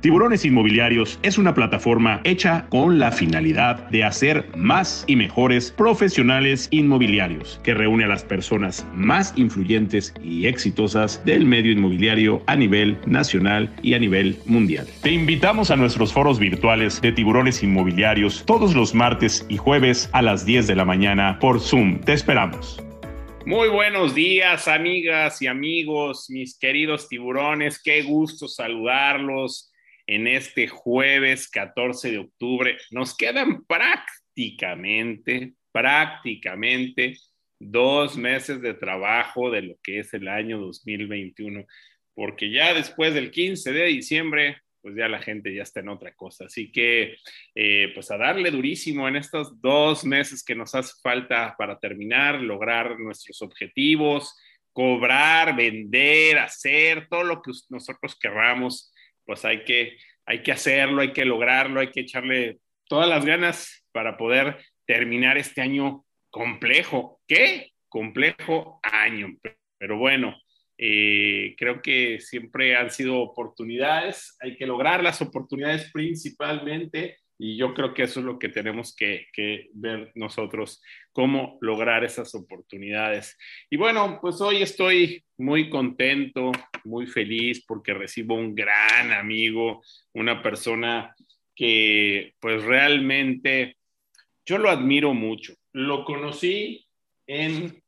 Tiburones Inmobiliarios es una plataforma hecha con la finalidad de hacer más y mejores profesionales inmobiliarios, que reúne a las personas más influyentes y exitosas del medio inmobiliario a nivel nacional y a nivel mundial. Te invitamos a nuestros foros virtuales de Tiburones Inmobiliarios todos los martes y jueves a las 10 de la mañana por Zoom. Te esperamos. Muy buenos días, amigas y amigos, mis queridos tiburones. Qué gusto saludarlos en este jueves 14 de octubre. Nos quedan prácticamente, prácticamente dos meses de trabajo de lo que es el año 2021, porque ya después del 15 de diciembre, pues ya la gente ya está en otra cosa. Así que, eh, pues a darle durísimo en estos dos meses que nos hace falta para terminar, lograr nuestros objetivos, cobrar, vender, hacer todo lo que nosotros querramos pues hay que, hay que hacerlo, hay que lograrlo, hay que echarle todas las ganas para poder terminar este año complejo. ¿Qué? Complejo año. Pero bueno, eh, creo que siempre han sido oportunidades, hay que lograr las oportunidades principalmente y yo creo que eso es lo que tenemos que, ver nosotros, cómo lograr esas oportunidades. Y bueno, pues hoy estoy muy contento, muy feliz porque recibo un gran amigo, una persona que pues realmente yo lo admiro mucho. Lo conocí en,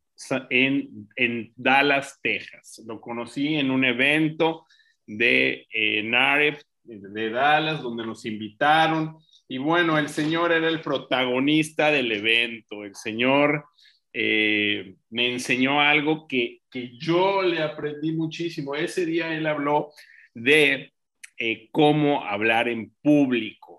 en, Dallas, Texas. Lo conocí en un evento de eh, NAREP de Dallas, donde nos invitaron y bueno, el Señor era el protagonista del evento. El Señor eh, me enseñó algo que, yo le aprendí muchísimo. Ese día él habló de eh, cómo hablar en público.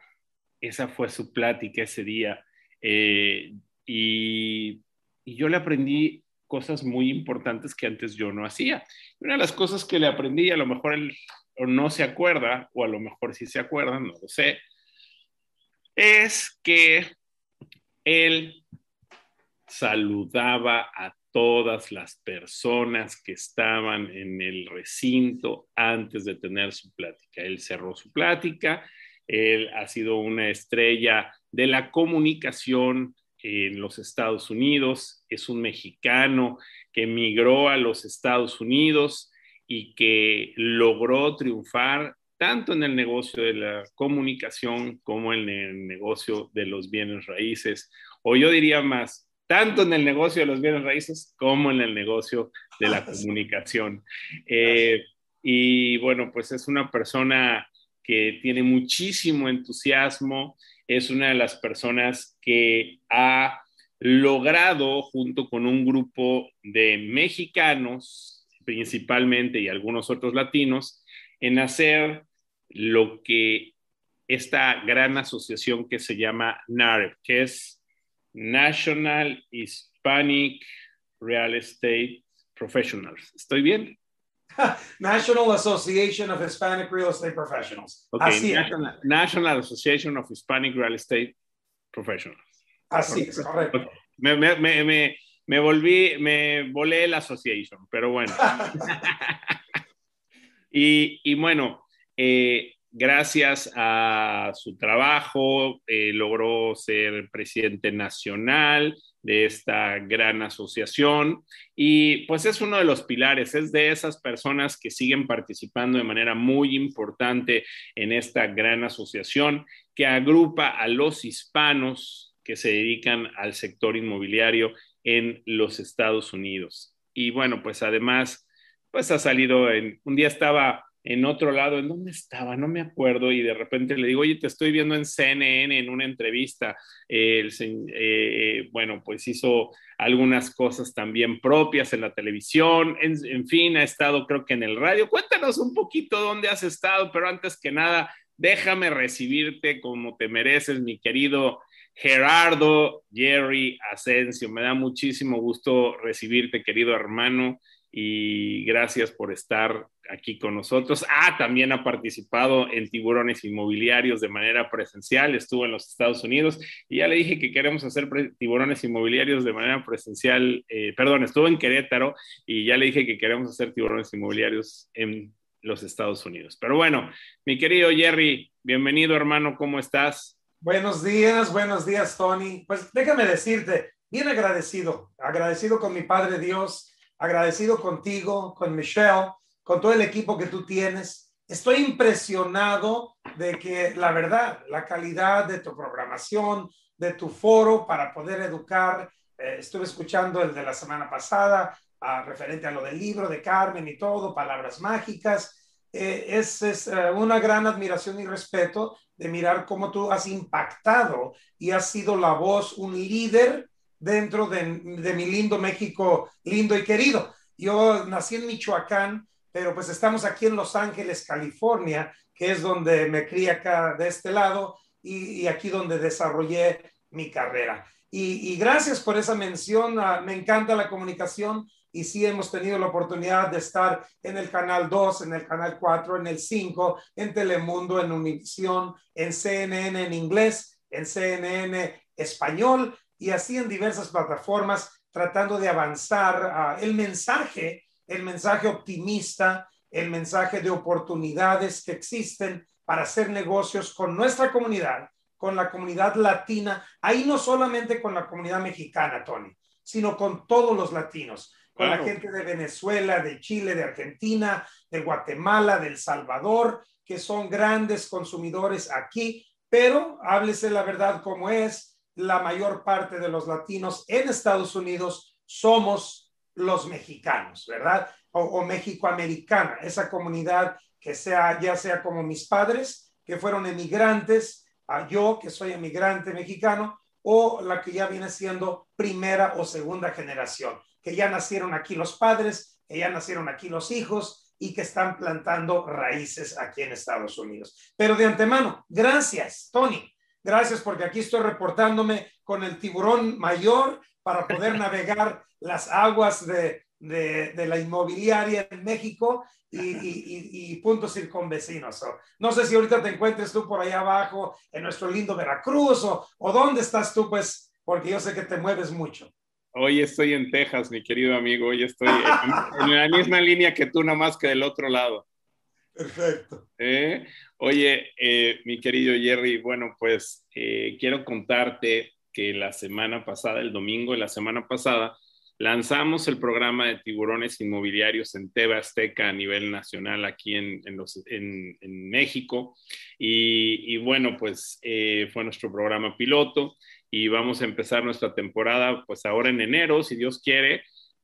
Esa fue su plática ese día. Eh, y, y yo le aprendí cosas muy importantes que antes yo no hacía. Una de las cosas que le aprendí, a lo mejor él no se acuerda, o a lo mejor sí se acuerda, no lo sé, es que él saludaba a todas las personas que estaban en el recinto antes de tener su plática. Él cerró su plática, él ha sido una estrella de la comunicación en los Estados Unidos, es un mexicano que emigró a los Estados Unidos y que logró triunfar tanto en el negocio de la comunicación como en el negocio de los bienes raíces, o yo diría más, tanto en el negocio de los bienes raíces como en el negocio de la comunicación. Eh, y bueno, pues es una persona que tiene muchísimo entusiasmo, es una de las personas que ha logrado junto con un grupo de mexicanos principalmente y algunos otros latinos en hacer lo que esta gran asociación que se llama NAREP, que es National Hispanic Real Estate Professionals. ¿Estoy bien? National Association of Hispanic Real Estate Professionals. Así National, National, Association of Hispanic Real Estate Professionals. Así es, correcto. Me, me, me, me, volví, me volé la association, pero bueno. y, y bueno, eh, gracias a su trabajo, eh, logró ser presidente nacional de esta gran asociación y pues es uno de los pilares, es de esas personas que siguen participando de manera muy importante en esta gran asociación que agrupa a los hispanos que se dedican al sector inmobiliario en los Estados Unidos. Y bueno, pues además, pues ha salido en, un día estaba en otro lado, ¿en dónde estaba? No me acuerdo y de repente le digo, oye, te estoy viendo en CNN en una entrevista. Eh, eh, bueno, pues hizo algunas cosas también propias en la televisión, en, fin, ha estado creo que en el radio. Cuéntanos un poquito dónde has estado, pero antes que nada, déjame recibirte como te mereces, mi querido Gerardo Jerry Asensio. Me da muchísimo gusto recibirte, querido hermano y gracias por estar aquí con nosotros. Ah, también ha participado en tiburones inmobiliarios de manera presencial, estuvo en los Estados Unidos y ya le dije que queremos hacer tiburones inmobiliarios de manera presencial, eh, perdón, estuvo en Querétaro y ya le dije que queremos hacer tiburones inmobiliarios en los Estados Unidos. Pero bueno, mi querido Jerry, bienvenido hermano, ¿cómo estás? Buenos días, buenos días Tony. Pues déjame decirte, bien agradecido, agradecido con mi Padre Dios, agradecido contigo, con Michelle, con todo el equipo que tú tienes. Estoy impresionado de que la verdad, la calidad de tu programación, de tu foro para poder educar, eh, estuve escuchando el de la semana pasada, referente a lo del libro de Carmen y todo, palabras mágicas. Eh, es, es eh, una gran admiración y respeto de mirar cómo tú has impactado y has sido la voz, un líder dentro de, de mi lindo México, lindo y querido. Yo nací en Michoacán, pero pues estamos aquí en Los Ángeles, California, que es donde me crié acá de este lado y, y aquí donde desarrollé mi carrera. Y, y gracias por esa mención, ah, me encanta la comunicación y sí hemos tenido la oportunidad de estar en el canal 2, en el canal 4, en el 5, en Telemundo, en Univisión, en CNN en inglés, en CNN español y así en diversas plataformas tratando de avanzar uh, el mensaje, el mensaje optimista, el mensaje de oportunidades que existen para hacer negocios con nuestra comunidad, con la comunidad latina, ahí no solamente con la comunidad mexicana, Tony, sino con todos los latinos con la gente de Venezuela, de Chile, de Argentina, de Guatemala, de El Salvador, que son grandes consumidores aquí, pero háblese la verdad como es, la mayor parte de los latinos en Estados Unidos somos los mexicanos, ¿verdad? O, o mexicoamericana, esa comunidad que sea, ya sea como mis padres, que fueron emigrantes, a yo, que soy emigrante mexicano, o la que ya viene siendo primera o segunda generación que ya nacieron aquí los padres, que ya nacieron aquí los hijos y que están plantando raíces aquí en Estados Unidos. Pero de antemano, gracias, Tony. Gracias porque aquí estoy reportándome con el tiburón mayor para poder navegar las aguas de, de, la inmobiliaria en México y, y, y, puntos circunvecinos. no sé si ahorita te encuentres tú por allá abajo en nuestro lindo Veracruz o, o dónde estás tú, pues, porque yo sé que te mueves mucho. Hoy estoy en Texas, mi querido amigo. Hoy estoy en, la misma línea que tú, nada más que del otro lado. Perfecto. ¿Eh? Oye, eh, mi querido Jerry, bueno, pues eh, quiero contarte que la semana pasada, el domingo de la semana pasada, lanzamos el programa de tiburones inmobiliarios en TV Azteca a nivel nacional aquí en, en, los, en, México. Y, y, bueno, pues fue nuestro programa piloto y vamos a empezar nuestra temporada pues ahora en enero, si Dios quiere,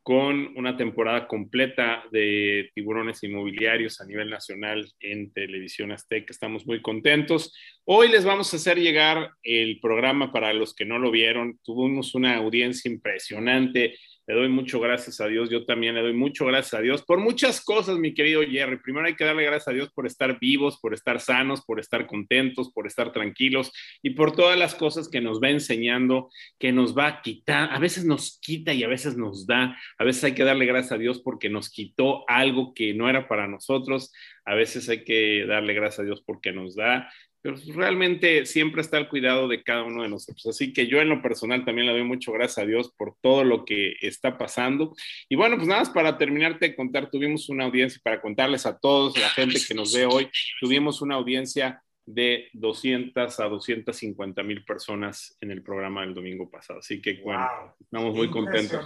con una temporada completa de tiburones inmobiliarios a nivel nacional en Televisión Azteca. Estamos muy contentos. Hoy les vamos a hacer llegar el programa para los que no lo vieron. Tuvimos una audiencia impresionante le doy mucho gracias a Dios, yo también le doy mucho gracias a Dios por muchas cosas, mi querido Jerry. Primero hay que darle gracias a Dios por estar vivos, por estar sanos, por estar contentos, por estar tranquilos y por todas las cosas que nos va enseñando, que nos va a quitar, a veces nos quita y a veces nos da, a veces hay que darle gracias a Dios porque nos quitó algo que no era para nosotros, a veces hay que darle gracias a Dios porque nos da pero realmente siempre está el cuidado de cada uno de nosotros. Así que yo en lo personal también le doy mucho gracias a Dios por todo lo que está pasando. Y bueno, pues nada más para terminarte de contar, tuvimos una audiencia, para contarles a todos, la gente que nos ve hoy, tuvimos una audiencia de 200 a 250 mil personas en el programa del domingo pasado. Así que bueno, estamos muy contentos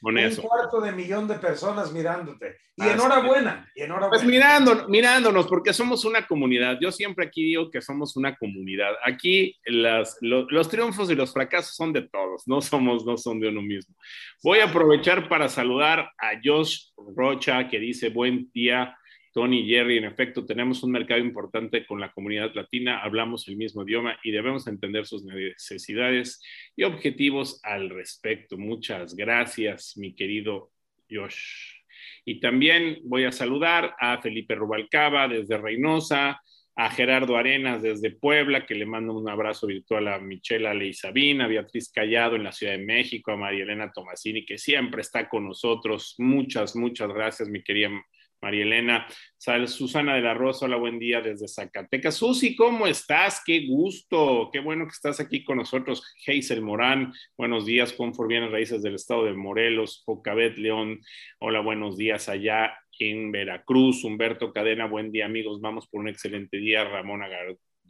con eso. Un cuarto de millón de personas mirándote. Y enhorabuena, y enhorabuena. Pues mirando, mirándonos, porque somos una comunidad. Yo siempre aquí digo que somos una comunidad. Aquí las, los triunfos y los fracasos son de todos, no somos, no son de uno mismo. Voy a aprovechar para saludar a Josh Rocha, que dice buen día Tony, Jerry, en efecto, tenemos un mercado importante con la comunidad latina, hablamos el mismo idioma y debemos entender sus necesidades y objetivos al respecto. Muchas gracias, mi querido Josh. Y también voy a saludar a Felipe Rubalcaba desde Reynosa, a Gerardo Arenas desde Puebla, que le mando un abrazo virtual a Michela Leizabín, a Beatriz Callado en la Ciudad de México, a María Elena Tomasini, que siempre está con nosotros. Muchas, muchas gracias, mi querida María Elena, Susana de la Rosa, hola, buen día desde Zacatecas. Susi, ¿cómo estás? Qué gusto, qué bueno que estás aquí con nosotros. Hazel Morán, buenos días, Confort Bienes Raíces del Estado de Morelos, Pocabet León, hola, buenos días allá en Veracruz, Humberto Cadena, buen día amigos, vamos por un excelente día, Ramón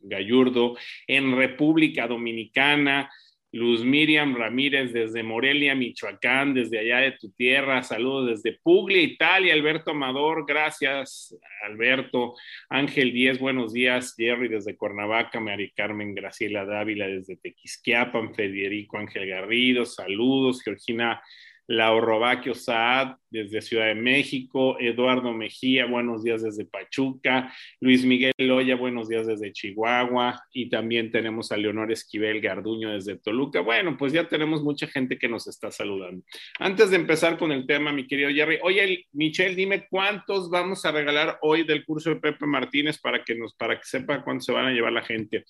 Gallurdo, en República Dominicana, Luz Miriam Ramírez desde Morelia, Michoacán, desde allá de tu tierra. Saludos desde Puglia, Italia. Alberto Amador, gracias, Alberto. Ángel Díez, buenos días. Jerry desde Cuernavaca, Mari Carmen Graciela Dávila desde Tequisquiapan, Federico Ángel Garrido, saludos. Georgina Lauro Saad desde Ciudad de México, Eduardo Mejía, buenos días desde Pachuca, Luis Miguel Loya, buenos días desde Chihuahua, y también tenemos a Leonor Esquivel Garduño desde Toluca. Bueno, pues ya tenemos mucha gente que nos está saludando. Antes de empezar con el tema, mi querido Jerry, oye, Michelle, dime cuántos vamos a regalar hoy del curso de Pepe Martínez para que nos, para que sepa cuánto se van a llevar la gente.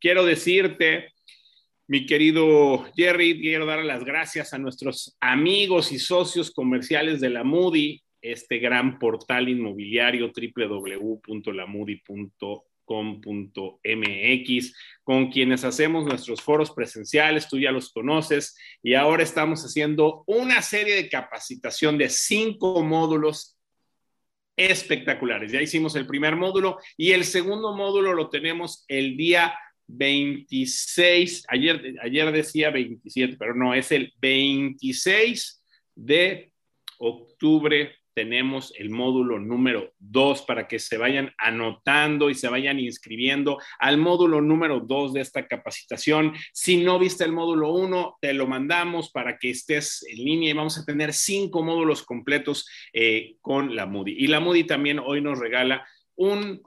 Quiero decirte mi querido Jerry, quiero dar las gracias a nuestros amigos y socios comerciales de la Moody, este gran portal inmobiliario www.lamudi.com.mx, con quienes hacemos nuestros foros presenciales, tú ya los conoces, y ahora estamos haciendo una serie de capacitación de cinco módulos espectaculares. Ya hicimos el primer módulo y el segundo módulo lo tenemos el día 26, ayer, ayer decía 27, pero no, es el 26 de octubre tenemos el módulo número 2 para que se vayan anotando y se vayan inscribiendo al módulo número 2 de esta capacitación. Si no viste el módulo 1, te lo mandamos para que estés en línea y vamos a tener cinco módulos completos eh, con la Moody. Y la Moody también hoy nos regala un...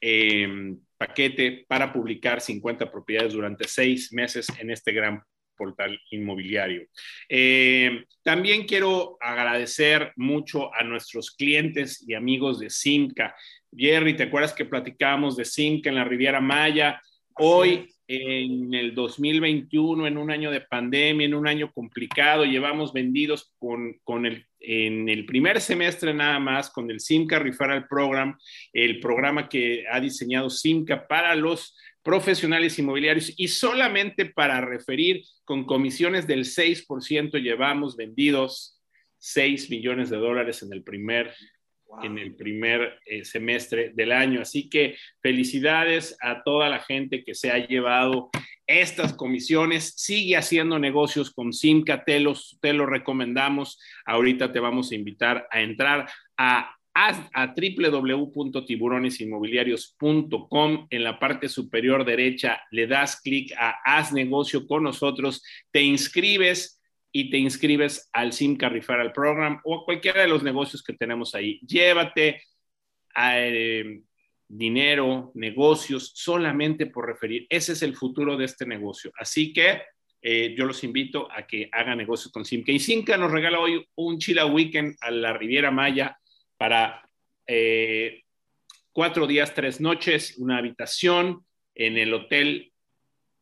Eh, paquete para publicar 50 propiedades durante seis meses en este gran portal inmobiliario. Eh, también quiero agradecer mucho a nuestros clientes y amigos de Simca. Jerry, ¿te acuerdas que platicábamos de Simca en la Riviera Maya? Hoy, en el 2021, en un año de pandemia, en un año complicado, llevamos vendidos con, con el en el primer semestre nada más con el Simca Referral Program, el programa que ha diseñado Simca para los profesionales inmobiliarios. Y solamente para referir con comisiones del 6% llevamos vendidos 6 millones de dólares en el primer en el primer eh, semestre del año. Así que felicidades a toda la gente que se ha llevado estas comisiones. Sigue haciendo negocios con Simca, te, te lo recomendamos. Ahorita te vamos a invitar a entrar a a www.tiburonesinmobiliarios.com. En la parte superior derecha le das clic a Haz negocio con nosotros, te inscribes y te inscribes al Simca Referral Program o a cualquiera de los negocios que tenemos ahí. Llévate eh, dinero, negocios, solamente por referir. Ese es el futuro de este negocio. Así que eh, yo los invito a que hagan negocios con Simca. Y Simca nos regala hoy un Chila Weekend a la Riviera Maya para eh, cuatro días, tres noches, una habitación en el Hotel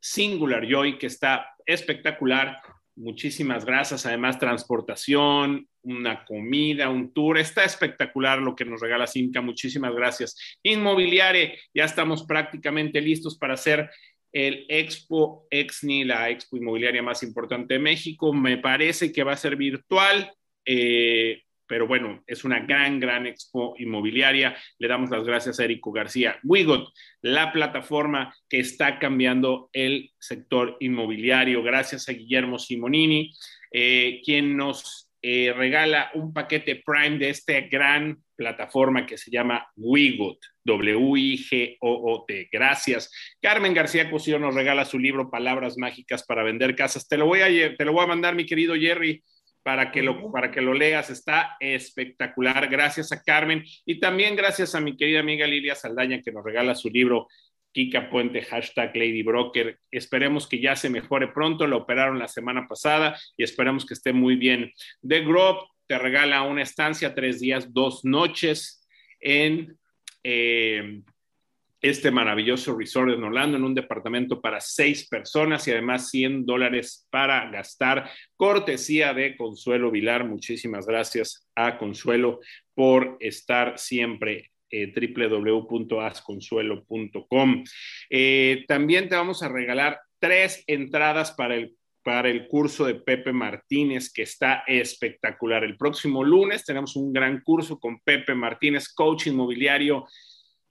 Singular Joy, que está espectacular Muchísimas gracias. Además, transportación, una comida, un tour. Está espectacular lo que nos regala Simca. Muchísimas gracias. Inmobiliare, ya estamos prácticamente listos para hacer el Expo Exni, la expo inmobiliaria más importante de México. Me parece que va a ser virtual. Eh, pero bueno, es una gran, gran expo inmobiliaria. Le damos las gracias a Erico García. Wigot, la plataforma que está cambiando el sector inmobiliario. Gracias a Guillermo Simonini, eh, quien nos eh, regala un paquete Prime de esta gran plataforma que se llama Wigot, W-I-G-O-O-T. Gracias. Carmen García Cosío nos regala su libro Palabras Mágicas para Vender Casas. Te lo voy a, te lo voy a mandar, mi querido Jerry para que, lo, para que lo leas. Está espectacular. Gracias a Carmen y también gracias a mi querida amiga Lilia Saldaña que nos regala su libro Kika Puente, hashtag Lady Broker. Esperemos que ya se mejore pronto. Lo operaron la semana pasada y esperamos que esté muy bien. The Grove te regala una estancia, tres días, dos noches en eh, este maravilloso resort en Orlando en un departamento para seis personas y además 100 dólares para gastar. Cortesía de Consuelo Vilar. Muchísimas gracias a Consuelo por estar siempre eh, www.asconsuelo.com. Eh, también te vamos a regalar tres entradas para el para el curso de Pepe Martínez, que está espectacular. El próximo lunes tenemos un gran curso con Pepe Martínez, coach inmobiliario,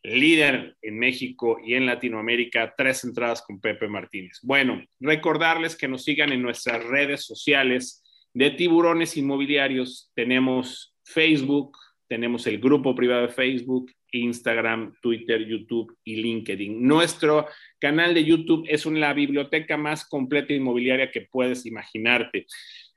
líder en México y en Latinoamérica, tres entradas con Pepe Martínez. Bueno, recordarles que nos sigan en nuestras redes sociales de tiburones inmobiliarios. Tenemos Facebook, tenemos el grupo privado de Facebook, Instagram, Twitter, YouTube y LinkedIn. Nuestro canal de YouTube es una biblioteca más completa inmobiliaria que puedes imaginarte.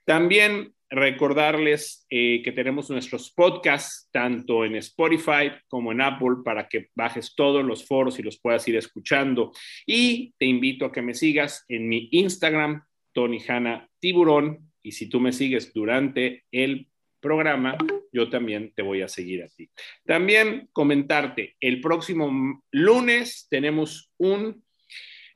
También recordarles eh, que tenemos nuestros podcasts tanto en Spotify como en Apple para que bajes todos los foros y los puedas ir escuchando. Y te invito a que me sigas en mi Instagram, Tony Hanna Tiburón. Y si tú me sigues durante el programa, yo también te voy a seguir a ti. También comentarte, el próximo lunes tenemos un,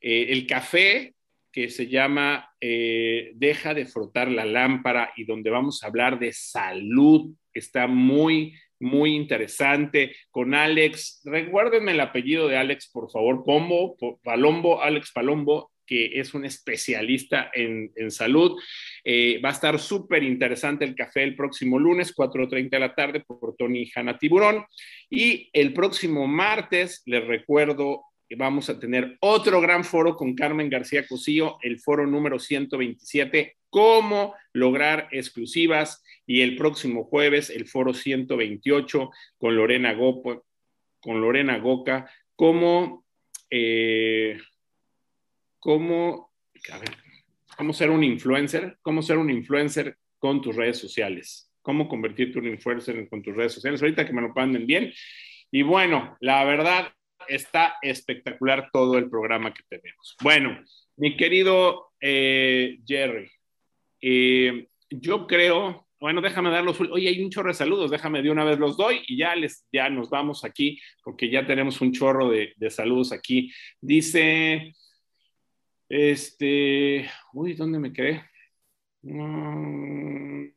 eh, el café que se llama eh, Deja de frotar la lámpara y donde vamos a hablar de salud. Está muy, muy interesante con Alex. Recuérdenme el apellido de Alex, por favor, Pombo, Palombo, Alex Palombo que es un especialista en, salud. Eh, va a estar súper interesante el café el próximo lunes, 4.30 de la tarde, por Tony Hanna Tiburón. Y el próximo martes, les recuerdo, vamos a tener otro gran foro con Carmen García Cosío, el foro número 127, cómo lograr exclusivas. Y el próximo jueves, el foro 128 con Lorena Gopa, con Lorena Goca, cómo... Eh, cómo, cómo ser un influencer, cómo ser un influencer con tus redes sociales, cómo convertirte en un influencer con tus redes sociales. Ahorita que me lo panden bien. Y bueno, la verdad está espectacular todo el programa que tenemos. Bueno, mi querido eh, Jerry, eh, yo creo, bueno, déjame dar los, oye, hay un chorro de saludos, déjame de una vez los doy y ya les, ya nos vamos aquí porque ya tenemos un chorro de, saludos aquí. Dice este, uy, ¿dónde me quedé? Mm,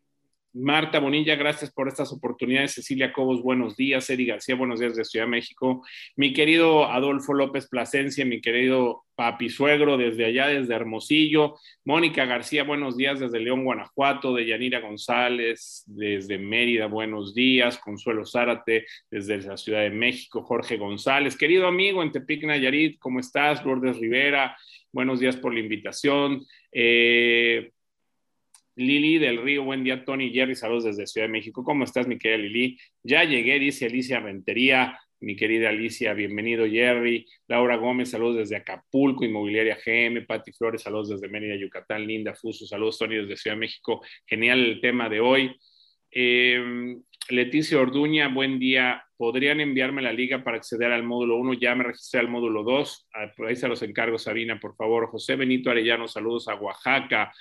Marta Bonilla, gracias por estas oportunidades. Cecilia Cobos, buenos días. Eri García, buenos días de Ciudad de México. Mi querido Adolfo López Plasencia, mi querido papi suegro desde allá, desde Hermosillo. Mónica García, buenos días desde León, Guanajuato. De Yanira González, desde Mérida, buenos días. Consuelo Zárate, desde la Ciudad de México. Jorge González, querido amigo en Tepic, Nayarit, ¿cómo estás? Lourdes Rivera, buenos días por la invitación. Eh, Lili del Río, buen día, Tony Jerry, saludos desde Ciudad de México. ¿Cómo estás, mi querida Lili? Ya llegué, dice Alicia Rentería, mi querida Alicia, bienvenido, Jerry. Laura Gómez, saludos desde Acapulco, Inmobiliaria GM. Pati Flores, saludos desde Mérida, Yucatán. Linda Fuso, saludos, Tony, desde Ciudad de México. Genial el tema de hoy. Eh, Leticia Orduña, buen día. ¿Podrían enviarme la liga para acceder al módulo 1? Ya me registré al módulo 2. Ah, ahí se los encargo, Sabina, por favor. José Benito Arellano, saludos a Oaxaca.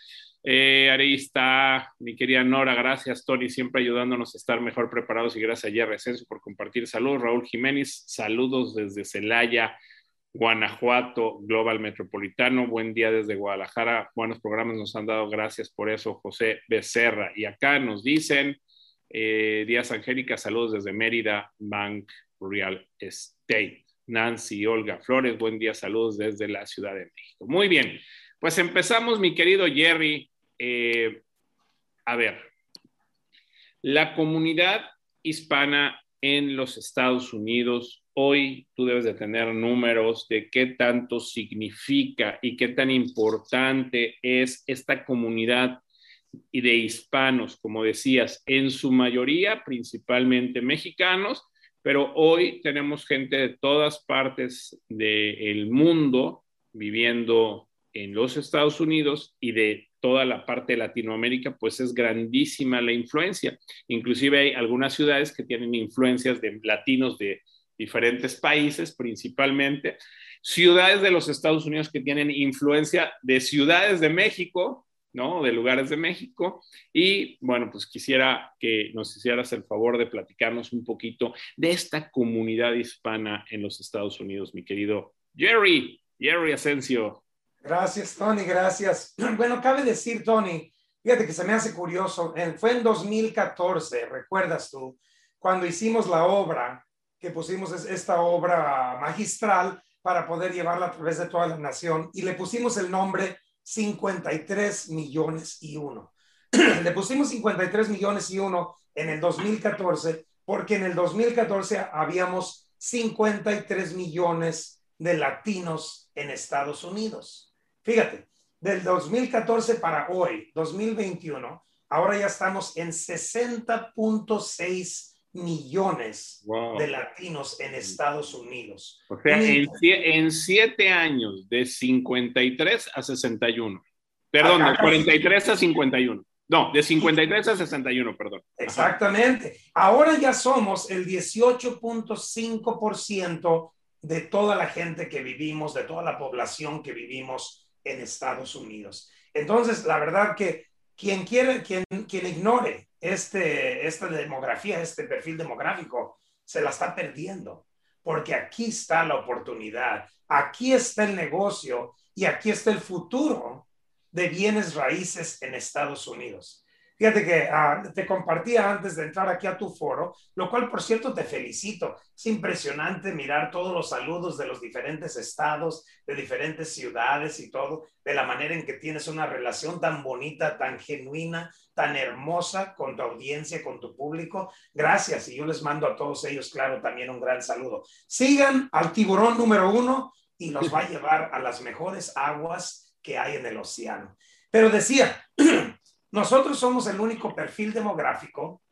Eh, ahí está mi querida Nora, gracias Tony, siempre ayudándonos a estar mejor preparados y gracias a Jerry por compartir saludos. Raúl Jiménez, saludos desde Celaya, Guanajuato, Global Metropolitano. Buen día desde Guadalajara. Buenos programas nos han dado, gracias por eso, José Becerra. Y acá nos dicen, eh, Díaz Angélica, saludos desde Mérida, Bank Real Estate. Nancy Olga Flores, buen día, saludos desde la Ciudad de México. Muy bien, pues empezamos, mi querido Jerry. Eh, a ver, la comunidad hispana en los Estados Unidos, hoy tú debes de tener números de qué tanto significa y qué tan importante es esta comunidad y de hispanos, como decías, en su mayoría principalmente mexicanos, pero hoy tenemos gente de todas partes del mundo viviendo en los Estados Unidos y de toda la parte de Latinoamérica, pues es grandísima la influencia. Inclusive hay algunas ciudades que tienen influencias de latinos de diferentes países principalmente, ciudades de los Estados Unidos que tienen influencia de ciudades de México, ¿no? De lugares de México. Y bueno, pues quisiera que nos hicieras el favor de platicarnos un poquito de esta comunidad hispana en los Estados Unidos, mi querido Jerry, Jerry Asensio. Gracias, Tony, gracias. Bueno, cabe decir, Tony, fíjate que se me hace curioso, fue en 2014, recuerdas tú, cuando hicimos la obra, que pusimos esta obra magistral para poder llevarla a través de toda la nación y le pusimos el nombre 53 millones y uno. Le pusimos 53 millones y uno en el 2014 porque en el 2014 habíamos 53 millones de latinos en Estados Unidos. Fíjate, del 2014 para hoy, 2021, ahora ya estamos en 60.6 millones de latinos en Estados Unidos. O sea, en, siete años, de 53 a 61. Perdón, de 43 a 51. No, de 53 a 61, perdón. Exactamente. Ahora ya somos el 18.5% de toda la gente que vivimos, de toda la población que vivimos en Estados Unidos. Entonces, la verdad que quien quiere, quien, quien ignore este, esta demografía, este perfil demográfico, se la está perdiendo, porque aquí está la oportunidad, aquí está el negocio y aquí está el futuro de bienes raíces en Estados Unidos. Fíjate que ah, te compartía antes de entrar aquí a tu foro, lo cual por cierto te felicito. Es impresionante mirar todos los saludos de los diferentes estados, de diferentes ciudades y todo, de la manera en que tienes una relación tan bonita, tan genuina, tan hermosa con tu audiencia, con tu público. Gracias y yo les mando a todos ellos, claro, también un gran saludo. Sigan al tiburón número uno y nos va a llevar a las mejores aguas que hay en el océano. Pero decía, Nosotros somos el único perfil demográfico,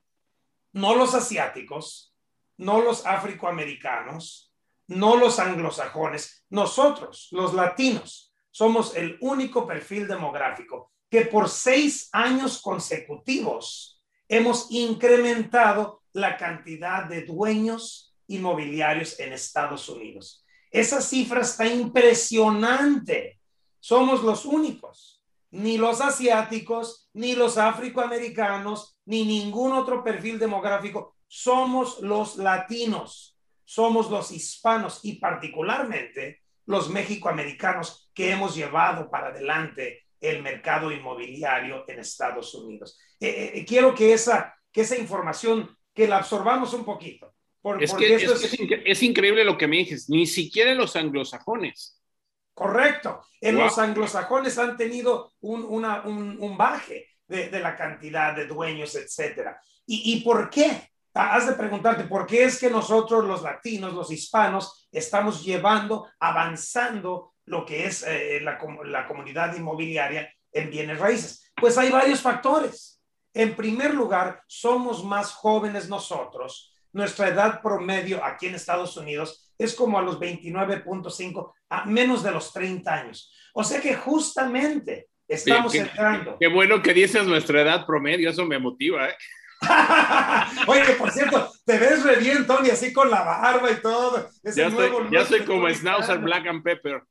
no los asiáticos, no los afroamericanos, no los anglosajones, nosotros, los latinos, somos el único perfil demográfico que por seis años consecutivos hemos incrementado la cantidad de dueños inmobiliarios en Estados Unidos. Esa cifra está impresionante. Somos los únicos ni los asiáticos, ni los afroamericanos, ni ningún otro perfil demográfico. Somos los latinos, somos los hispanos y particularmente los mexicoamericanos que hemos llevado para adelante el mercado inmobiliario en Estados Unidos. Eh, eh, eh, quiero que esa, que esa información, que la absorbamos un poquito. es, que, es increíble lo que me dices, ni siquiera los anglosajones Correcto. En los anglosajones han tenido un, un, baje de, la cantidad de dueños, etcétera. ¿Y, por qué? Ah, has de preguntarte, ¿por qué es que nosotros los latinos, los hispanos, estamos llevando, avanzando lo que es eh, la, la comunidad inmobiliaria en bienes raíces? Pues hay varios factores. En primer lugar, somos más jóvenes nosotros. Nuestra edad promedio aquí en Estados Unidos es como a los 29.5, a menos de los 30 años. O sea que justamente estamos entrando. Qué bueno que dices nuestra edad promedio, eso me motiva. ¿eh? Oye, por cierto, te ves re bien, Tony, así con la barba y todo. ya, ya soy como Schnauzer Black and Pepper.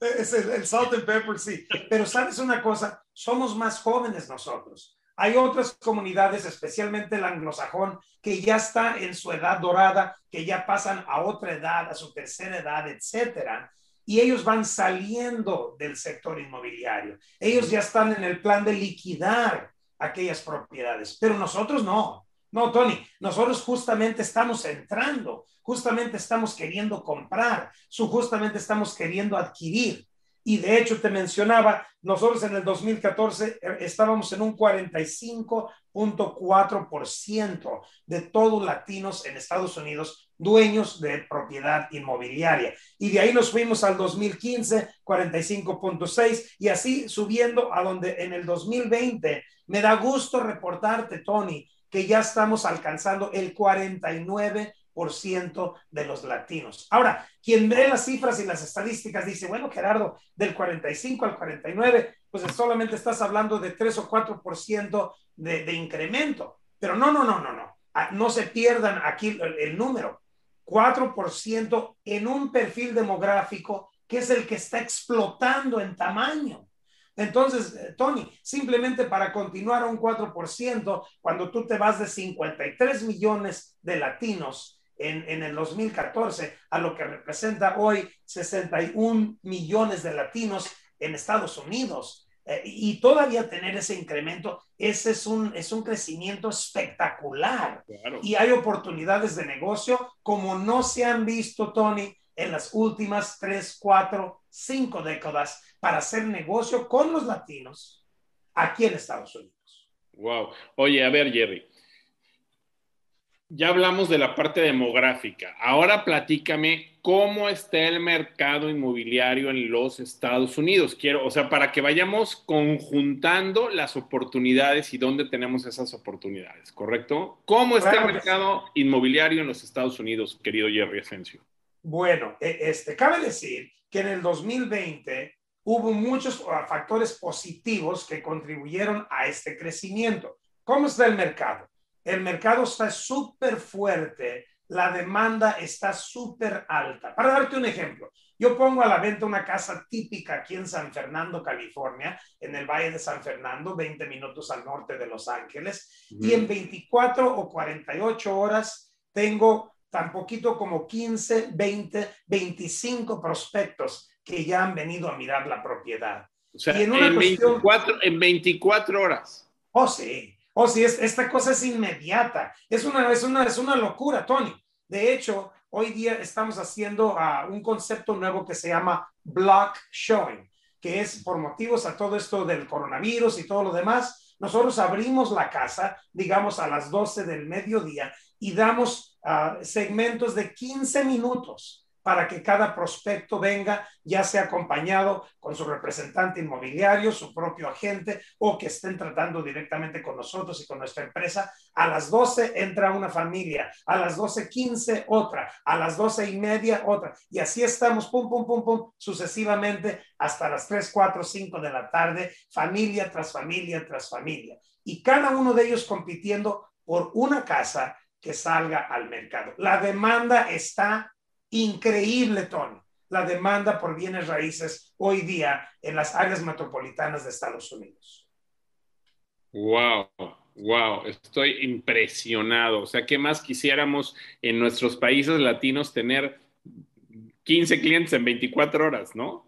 Es el, el Salt and Pepper, sí. Pero sabes una cosa, somos más jóvenes nosotros. Hay otras comunidades, especialmente el anglosajón, que ya está en su edad dorada, que ya pasan a otra edad, a su tercera edad, etcétera, y ellos van saliendo del sector inmobiliario. Ellos ya están en el plan de liquidar aquellas propiedades, pero nosotros no. No, Tony, nosotros justamente estamos entrando, justamente estamos queriendo comprar, justamente estamos queriendo adquirir. Y de hecho te mencionaba, nosotros en el 2014 eh, estábamos en un 45.4% de todos latinos en Estados Unidos dueños de propiedad inmobiliaria. Y de ahí nos fuimos al 2015, 45.6 y así subiendo a donde en el 2020 me da gusto reportarte, Tony, que ya estamos alcanzando el 49 ciento de los latinos. Ahora, quien ve las cifras y las estadísticas dice, bueno, Gerardo, del 45 al 49, pues solamente estás hablando de 3 o 4% de, de incremento. Pero no, no, no, no, no. Ah, no se pierdan aquí el, el número. 4% en un perfil demográfico que es el que está explotando en tamaño. Entonces, eh, Tony, simplemente para continuar a un 4%, cuando tú te vas de 53 millones de latinos en, el 2014 a lo que representa hoy 61 millones de latinos en Estados Unidos. Eh, y todavía tener ese incremento, ese es un, es un crecimiento espectacular. Y hay oportunidades de negocio como no se han visto, Tony, en las últimas 3, 4, cinco décadas para hacer negocio con los latinos aquí en Estados Unidos. Wow. Oye, a ver, Jerry. Ya hablamos de la parte demográfica. Ahora platícame cómo está el mercado inmobiliario en los Estados Unidos. Quiero, o sea, para que vayamos conjuntando las oportunidades y dónde tenemos esas oportunidades, ¿correcto? ¿Cómo está el mercado inmobiliario en los Estados Unidos, querido Jerry Asensio? Bueno, e, este, cabe decir que en el 2020 hubo muchos ah, factores positivos que contribuyeron a este crecimiento. ¿Cómo está el mercado? El mercado está súper fuerte, la demanda está súper alta. Para darte un ejemplo, yo pongo a la venta una casa típica aquí en San Fernando, California, en el Valle de San Fernando, 20 minutos al norte de Los Ángeles, y en 24 o 48 horas tengo tan poquito como 15, 20, 25 prospectos que ya han venido a mirar la propiedad. O sea, en, 24, en 24 horas. Oh, sí. Oh, sí, es, esta cosa es inmediata. Es una, es, una, es una locura, Tony. De hecho, hoy día estamos haciendo uh, un concepto nuevo que se llama block showing, que es por motivos a todo esto del coronavirus y todo lo demás. Nosotros abrimos la casa, digamos, a las 12 del mediodía y damos segmentos de 15 minutos para que cada prospecto venga, ya sea acompañado con su representante inmobiliario, su propio agente o que estén tratando directamente con nosotros y con nuestra empresa. A las 12 entra una familia, a las 12.15 otra, a las 12 y media otra. Y así estamos, pum, pum, pum, pum, sucesivamente hasta las 3, 4, 5 de la tarde, familia tras familia tras familia. Y cada uno de ellos compitiendo por una casa que salga al mercado. La demanda está increíble, Tony. La demanda por bienes raíces hoy día en las áreas metropolitanas de Estados Unidos. Wow, wow, estoy impresionado. O sea, ¿qué más quisiéramos en nuestros países latinos tener 15 clientes en 24 horas, no?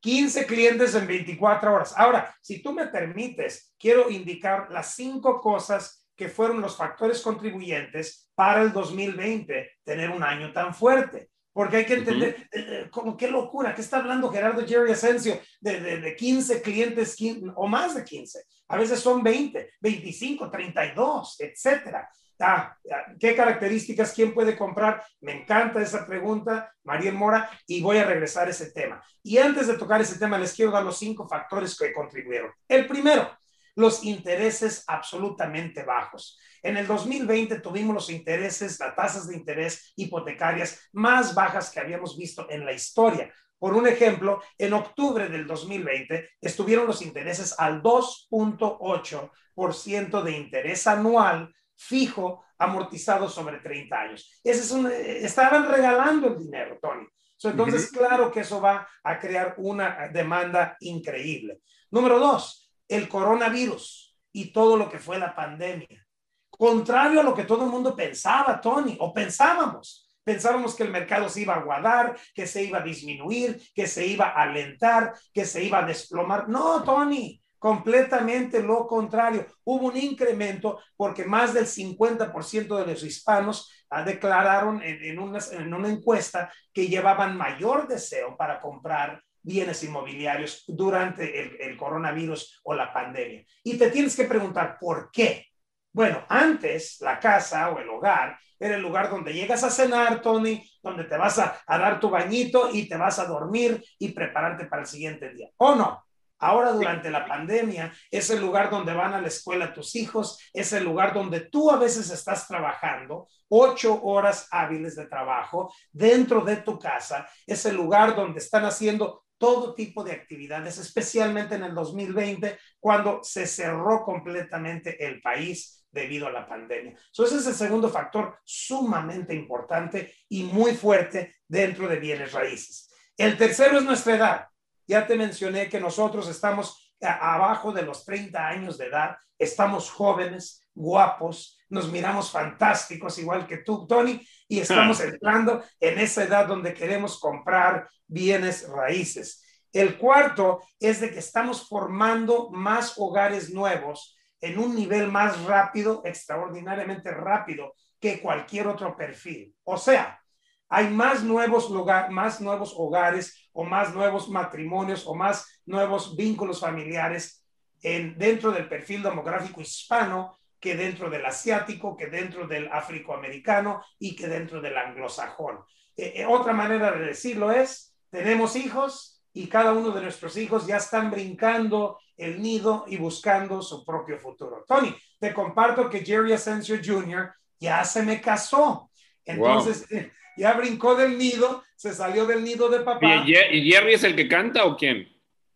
15 clientes en 24 horas. Ahora, si tú me permites, quiero indicar las cinco cosas que fueron los factores contribuyentes para el 2020 tener un año tan fuerte. Porque hay que entender, eh, eh, como qué locura, ¿qué está hablando Gerardo Jerry Asensio? De, de, 15 clientes o más de 15. A veces son 20, 25, 32, etcétera. Ah, ¿Qué características? ¿Quién puede comprar? Me encanta esa pregunta, María Mora, y voy a regresar a ese tema. Y antes de tocar ese tema, les quiero dar los cinco factores que contribuyeron. El primero, los intereses absolutamente bajos. En el 2020 tuvimos los intereses, las tasas de interés hipotecarias más bajas que habíamos visto en la historia. Por un ejemplo, en octubre del 2020 estuvieron los intereses al 2.8% de interés anual fijo amortizado sobre 30 años. Ese es un, estaban regalando el dinero, Tony. entonces, claro que eso va a crear una demanda increíble. Número dos, el coronavirus y todo lo que fue la pandemia. Contrario a lo que todo el mundo pensaba, Tony, o pensábamos. Pensábamos que el mercado se iba a aguadar, que se iba a disminuir, que se iba a alentar, que se iba a desplomar. No, Tony, completamente lo contrario. Hubo un incremento porque más del 50% de los hispanos ah, declararon en, una, en una encuesta que llevaban mayor deseo para comprar bienes inmobiliarios durante el, coronavirus o la pandemia. Y te tienes que preguntar, ¿por qué? Bueno, antes la casa o el hogar era el lugar donde llegas a cenar, Tony, donde te vas a, a, dar tu bañito y te vas a dormir y prepararte para el siguiente día. ¿O no? Ahora durante la pandemia es el lugar donde van a la escuela tus hijos, es el lugar donde tú a veces estás trabajando, ocho horas hábiles de trabajo dentro de tu casa, es el lugar donde están haciendo todo tipo de actividades, especialmente en el 2020, cuando se cerró completamente el país debido a la pandemia. Entonces, ese es el segundo factor sumamente importante y muy fuerte dentro de bienes raíces. El tercero es nuestra edad. Ya te mencioné que nosotros estamos abajo de los 30 años de edad, estamos jóvenes, guapos, nos miramos fantásticos, igual que tú, Tony, y estamos entrando en esa edad donde queremos comprar bienes raíces. El cuarto es de que estamos formando más hogares nuevos en un nivel más rápido, extraordinariamente rápido que cualquier otro perfil. O sea, hay más nuevos, lugar, más nuevos hogares o más nuevos matrimonios o más nuevos vínculos familiares en, dentro del perfil demográfico hispano que dentro del asiático, que dentro del afroamericano y que dentro del anglosajón. Eh, eh, otra manera de decirlo es, tenemos hijos y cada uno de nuestros hijos ya están brincando el nido y buscando su propio futuro. Tony, te comparto que Jerry Asensio Jr. ya se me casó. Entonces, ya brincó del nido, se salió del nido de papá. ¿Y Jerry es el que canta o quién?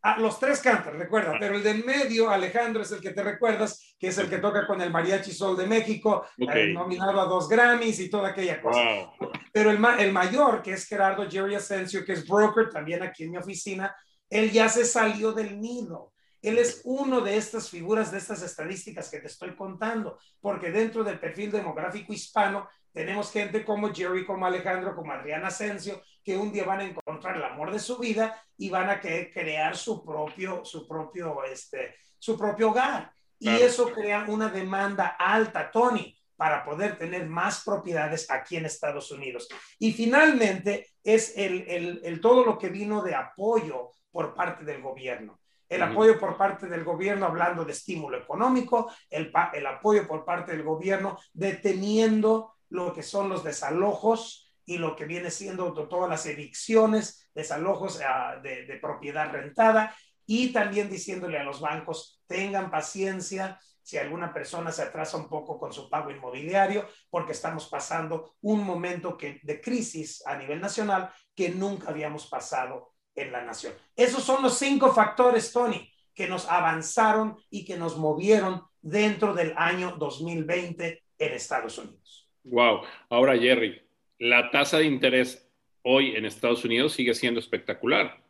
Ah, los tres cantan, recuerda, ah. pero el del medio, Alejandro, es el que te recuerdas, que es el que toca con el Mariachi Sol de México, eh, nominado a dos Grammys y toda aquella cosa. Pero el, el mayor, que es Gerardo Jerry Asensio, que es broker también aquí en mi oficina, él ya se salió del nido. Él es uno de estas figuras, de estas estadísticas que te estoy contando, porque dentro del perfil demográfico hispano tenemos gente como Jerry, como Alejandro, como Adriana Asensio, que un día van a encontrar el amor de su vida y van a querer crear su propio, su propio, este, su propio hogar. Y eso crea una demanda alta, Tony, para poder tener más propiedades aquí en Estados Unidos. Y finalmente es el, el, el todo lo que vino de apoyo por parte del gobierno. El apoyo por parte del gobierno hablando de estímulo económico, el, el apoyo por parte del gobierno deteniendo lo que son los desalojos y lo que viene siendo todas las evicciones, desalojos ah, de, propiedad rentada y también diciéndole a los bancos, tengan paciencia, si alguna persona se atrasa un poco con su pago inmobiliario, porque estamos pasando un momento que, de crisis a nivel nacional que nunca habíamos pasado en la nación. Esos son los cinco factores, Tony, que nos avanzaron y que nos movieron dentro del año 2020 en Estados Unidos. Wow. Ahora, Jerry, la tasa de interés hoy en Estados Unidos sigue siendo espectacular.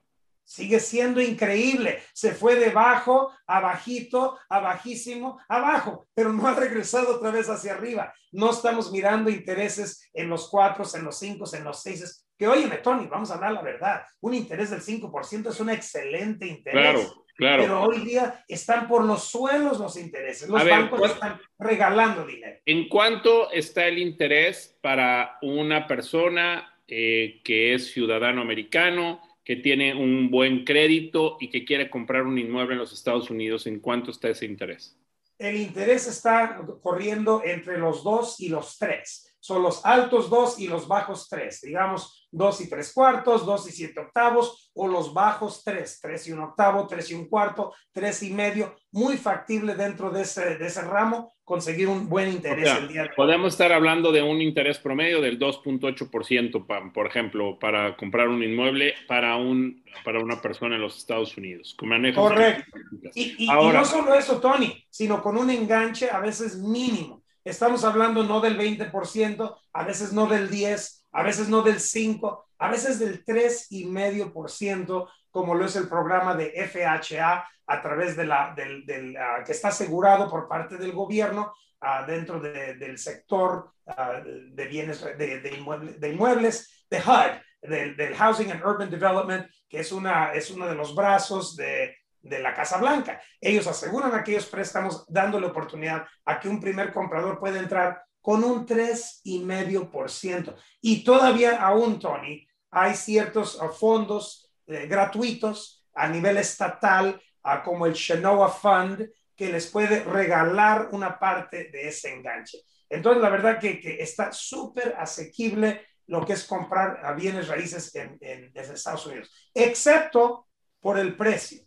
Sigue siendo increíble. Se fue de bajo a bajito, abajo, pero no ha regresado otra vez hacia arriba. No estamos mirando intereses en los cuatro, en los cinco, en los seis. Que oye, Tony, vamos a hablar la verdad. Un interés del 5% es un excelente interés. Claro. Claro. Pero hoy día están por los suelos los intereses. Los bancos están regalando dinero. ¿En cuánto está el interés para una persona eh, que es ciudadano americano, que tiene un buen crédito y que quiere comprar un inmueble en los Estados Unidos? ¿En cuánto está ese interés? El interés está corriendo entre los dos y los tres son los altos dos y los bajos tres, digamos dos y tres cuartos, dos y siete octavos, o los bajos tres, tres y un octavo, tres y un cuarto, tres y medio, muy factible dentro de ese, de ese ramo conseguir un buen interés el día de hoy. Podemos estar hablando de un interés promedio del 2.8%, por ejemplo, para comprar un inmueble para, un, para una persona en los Estados Unidos. Correcto. Y, y no solo eso, Tony, sino con un enganche a veces mínimo Estamos hablando no del 20%, a veces no del 10, a veces no del 5, a veces del 3,5%, como lo es el programa de FHA a través de la, ah, que está asegurado por parte del gobierno uh, dentro de, del sector uh, de bienes de, de, inmuebles, de inmuebles, de HUD, del, del Housing and Urban Development, que es, una, es uno de los brazos de, de la Casa Blanca. Ellos aseguran aquellos préstamos dándole oportunidad a que un primer comprador pueda entrar con un 3,5%. Y todavía aún, Tony, hay ciertos uh, fondos eh, gratuitos a nivel estatal, uh, como el Shenoa Fund, que les puede regalar una parte de ese enganche. Entonces, la verdad que, está súper asequible lo que es comprar a bienes raíces en, en, Estados Unidos, excepto por el precio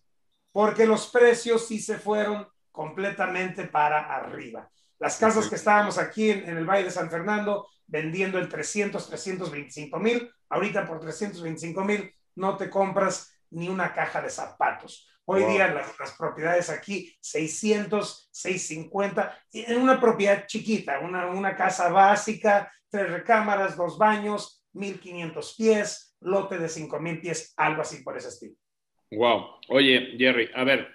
porque los precios sí se fueron completamente para arriba. Las casas que estábamos aquí en, el Valle de San Fernando vendiendo el 300, 325 mil, ahorita por 325 mil no te compras ni una caja de zapatos. Hoy día las, propiedades aquí, 600, 650, en una propiedad chiquita, una, una casa básica, tres recámaras, dos baños, 1500 pies, lote de 5000 pies, algo así por ese estilo. Wow. Oye, Jerry, a ver,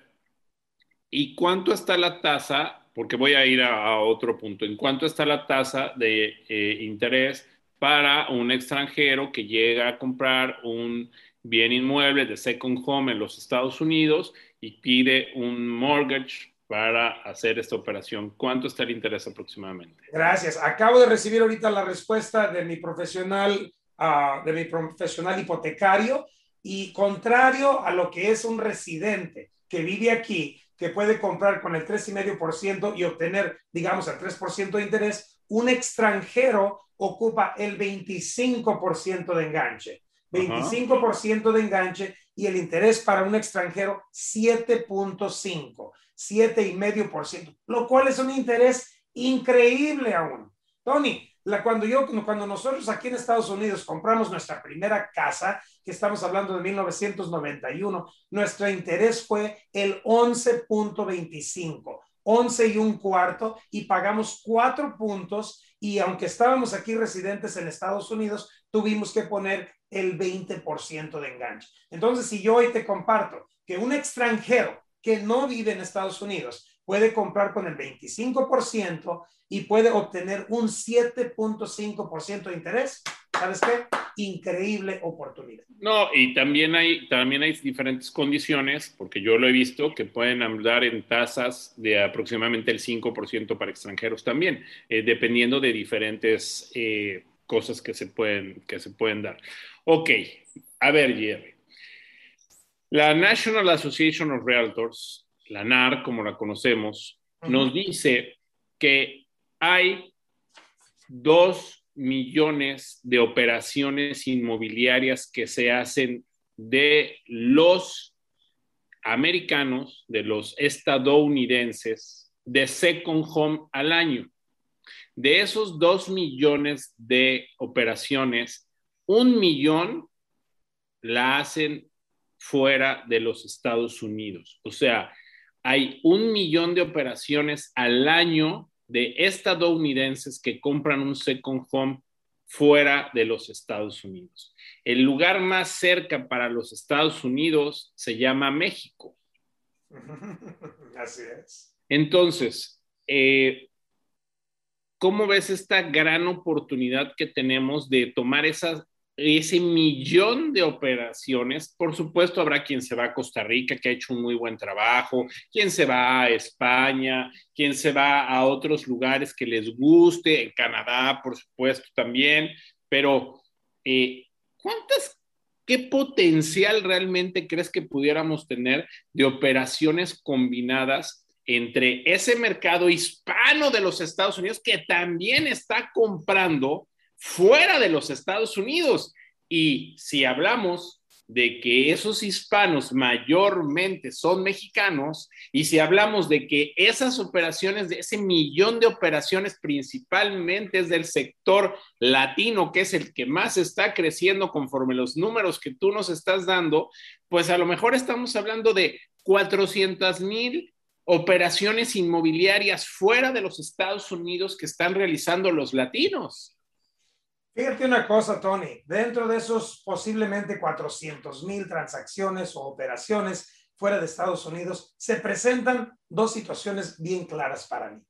¿y cuánto está la tasa? Porque voy a ir a, otro punto. ¿En cuánto está la tasa de eh, interés para un extranjero que llega a comprar un bien inmueble de second home en los Estados Unidos y pide un mortgage para hacer esta operación? ¿Cuánto está el interés aproximadamente? Gracias. Acabo de recibir ahorita la respuesta de mi profesional, ah, de mi profesional hipotecario Y contrario a lo que es un residente que vive aquí, que puede comprar con el 3,5% y obtener, digamos, el 3% de interés, un extranjero ocupa el 25% de enganche. 25% de enganche y el interés para un extranjero 7.5, 7,5%, lo cual es un interés increíble aún. Tony, la, cuando, yo, cuando nosotros aquí en Estados Unidos compramos nuestra primera casa, que estamos hablando de 1991, nuestro interés fue el 11.25, 11 y un cuarto, y pagamos cuatro puntos, y aunque estábamos aquí residentes en Estados Unidos, tuvimos que poner el 20% de enganche. Entonces, si yo hoy te comparto que un extranjero que no vive en Estados Unidos puede comprar con el 25% y puede obtener un 7.5% de interés. ¿Sabes qué? Increíble oportunidad. No, y también hay, también hay diferentes condiciones, porque yo lo he visto, que pueden andar en tasas de aproximadamente el 5% para extranjeros también, eh, dependiendo de diferentes eh, cosas que se, pueden, que se pueden dar. Ok, a ver, Jerry. La National Association of Realtors la NAR, como la conocemos, nos dice que hay dos millones de operaciones inmobiliarias que se hacen de los americanos, de los estadounidenses, de second home al año. De esos dos millones de operaciones, un millón la hacen fuera de los Estados Unidos. O sea, hay un millón de operaciones al año de estadounidenses que compran un second home fuera de los Estados Unidos. El lugar más cerca para los Estados Unidos se llama México. Así es. Entonces, eh, ¿cómo ves esta gran oportunidad que tenemos de tomar esas ese millón de operaciones, por supuesto habrá quien se va a Costa Rica, que ha hecho un muy buen trabajo, quien se va a España, quien se va a otros lugares que les guste, en Canadá, por supuesto, también, pero eh, ¿cuántas, qué potencial realmente crees que pudiéramos tener de operaciones combinadas entre ese mercado hispano de los Estados Unidos que también está comprando fuera de los Estados Unidos. Y si hablamos de que esos hispanos mayormente son mexicanos y si hablamos de que esas operaciones, de ese millón de operaciones principalmente es del sector latino, que es el que más está creciendo conforme los números que tú nos estás dando, pues a lo mejor estamos hablando de 400 mil operaciones inmobiliarias fuera de los Estados Unidos que están realizando los latinos. Fíjate una cosa, Tony, dentro de esos posiblemente 400 mil transacciones o operaciones fuera de Estados Unidos, se presentan dos situaciones bien claras para mí.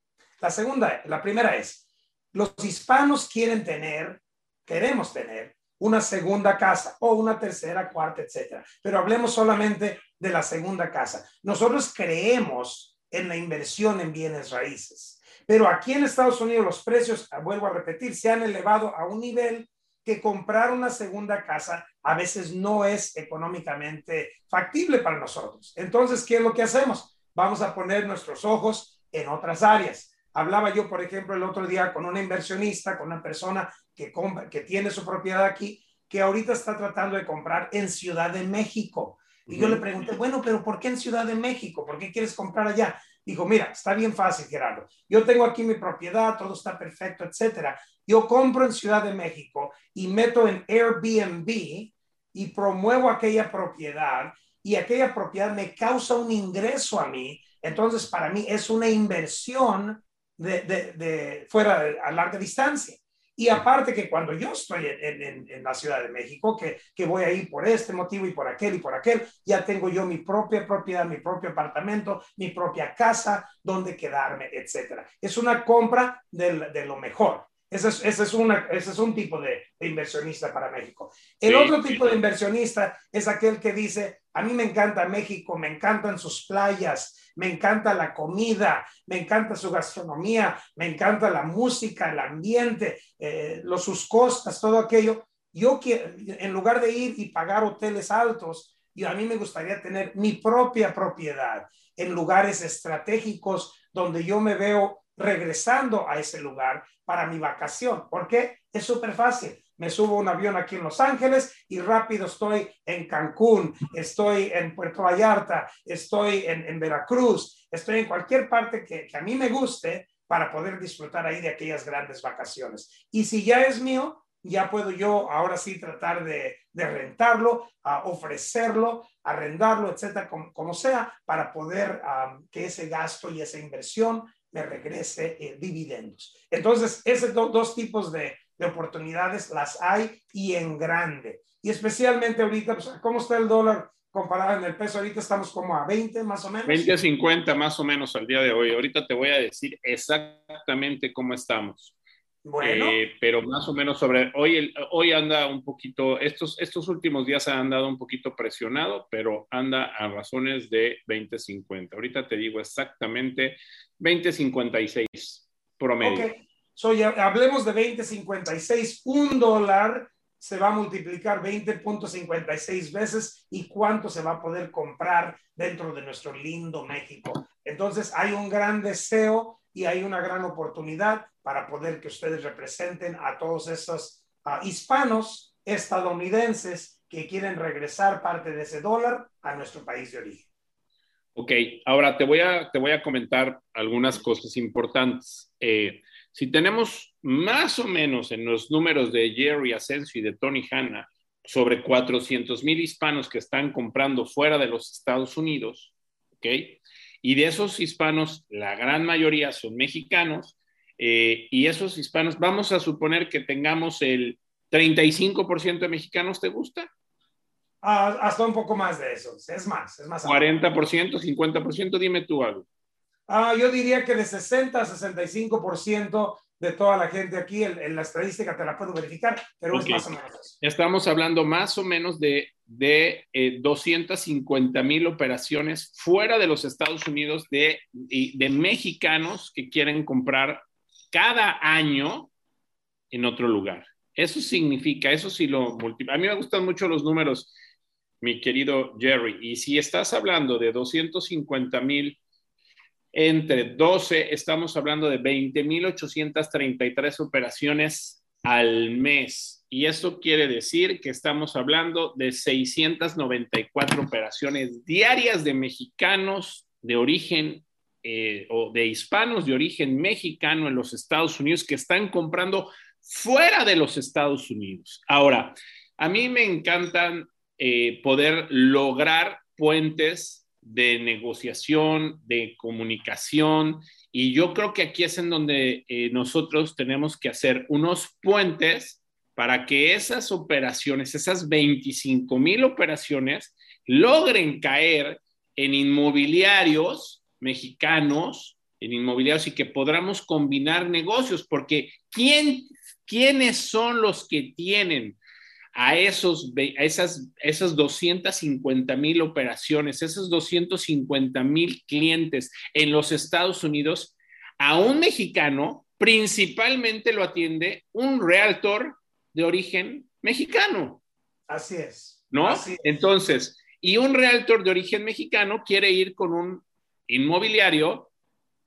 La segunda, la primera es, los hispanos quieren tener, queremos tener una segunda casa o una tercera, cuarta, etcétera. Pero hablemos solamente de la segunda casa. Nosotros creemos en la inversión en bienes raíces. Pero aquí en Estados Unidos los precios, ah, vuelvo a repetir, se han elevado a un nivel que comprar una segunda casa a veces no es económicamente factible para nosotros. Entonces, ¿qué es lo que hacemos? Vamos a poner nuestros ojos en otras áreas. Hablaba yo, por ejemplo, el otro día con una inversionista, con una persona que, que tiene su propiedad aquí, que ahorita está tratando de comprar en Ciudad de México. Y yo le pregunté, bueno, pero ¿por qué en Ciudad de México? ¿Por qué quieres comprar allá? Dijo, mira, está bien fácil, Gerardo. Yo tengo aquí mi propiedad, todo está perfecto, etcétera. Yo compro en Ciudad de México y meto en Airbnb y promuevo aquella propiedad y aquella propiedad me causa un ingreso a mí. Entonces, para mí es una inversión de, de fuera a larga distancia. Y aparte que cuando yo estoy en, en, la Ciudad de México, que, que, voy a ir por este motivo y por aquel y por aquel, ya tengo yo mi propia propiedad, mi propio apartamento, mi propia casa, donde quedarme, etcétera. Es una compra de, de lo mejor. Ese es, ese, es una, ese es un tipo de, inversionista para México. El otro tipo de inversionista es aquel que dice, a mí me encanta México, me encantan sus playas, me encanta la comida, me encanta su gastronomía, me encanta la música, el ambiente, eh, los, sus costas, todo aquello, Yo quiero, en lugar de ir y pagar hoteles altos, y a mí me gustaría tener mi propia propiedad en lugares estratégicos donde yo me veo regresando a ese lugar para mi vacación. porque Es súper fácil. Me subo un avión aquí en Los Ángeles y rápido estoy en Cancún, estoy en Puerto Vallarta, estoy en, Veracruz, estoy en cualquier parte que, a mí me guste para poder disfrutar ahí de aquellas grandes vacaciones. Y si ya es mío, ya puedo yo ahora sí tratar de, rentarlo, a ofrecerlo, arrendarlo, etcétera, como, sea, para poder que ese gasto y esa inversión me regrese eh, dividendos. Entonces, esos dos tipos de, oportunidades las hay y en grande. Y especialmente ahorita, pues, ¿cómo está el dólar comparado en el peso? Ahorita estamos como a 20 más o menos. 20 a 50 más o menos al día de hoy. Ahorita te voy a decir exactamente cómo estamos. Bueno. Eh, pero más o menos sobre, hoy, hoy anda un poquito, estos, estos últimos días han andado un poquito presionado, pero anda a razones de 20.50. Ahorita te digo exactamente 20.56 promedio. Ok, hablemos de 20.56, un dólar se va a multiplicar 20.56 veces y cuánto se va a poder comprar dentro de nuestro lindo México. Entonces hay un gran deseo y hay una gran oportunidad para poder que ustedes representen a todos esos hispanos estadounidenses que quieren regresar parte de ese dólar a nuestro país de origen. Ok, ahora te voy a, te voy a comentar algunas cosas importantes. Eh, si tenemos más o menos en los números de Jerry Asensio y de Tony Hanna sobre 400 mil hispanos que están comprando fuera de los Estados Unidos, ¿ok? Y de esos hispanos, la gran mayoría son mexicanos, eh, y esos hispanos, vamos a suponer que tengamos el 35% de mexicanos, ¿te gusta? Ah, hasta un poco más de eso, es más, es más. 40%, 50%, dime tú algo. Ah, yo diría que de 60 a 65% de toda la gente aquí, en, la estadística te la puedo verificar, pero es más o menos Estamos hablando más o menos de, de 250 eh, mil operaciones fuera de los Estados Unidos de, de mexicanos que quieren comprar cada año en otro lugar. Eso significa, eso sí lo multiplica. A mí me gustan mucho los números, mi querido Jerry, y si estás hablando de 250 mil entre 12, estamos hablando de 20.833 operaciones al mes. Y eso quiere decir que estamos hablando de 694 operaciones diarias de mexicanos de origen eh, o de hispanos de origen mexicano en los Estados Unidos que están comprando fuera de los Estados Unidos. Ahora, a mí me encantan eh, poder lograr puentes de negociación, de comunicación, y yo creo que aquí es en donde eh, nosotros tenemos que hacer unos puentes para que esas operaciones, esas 25 mil operaciones, logren caer en inmobiliarios mexicanos, en inmobiliarios y que podamos combinar negocios, porque ¿quién, ¿quiénes son los que tienen a, esos, a esas, esas 250 mil operaciones, esos 250 mil clientes en los Estados Unidos, a un mexicano principalmente lo atiende un realtor de origen mexicano. Así es. ¿No? Entonces, y un realtor de origen mexicano quiere ir con un inmobiliario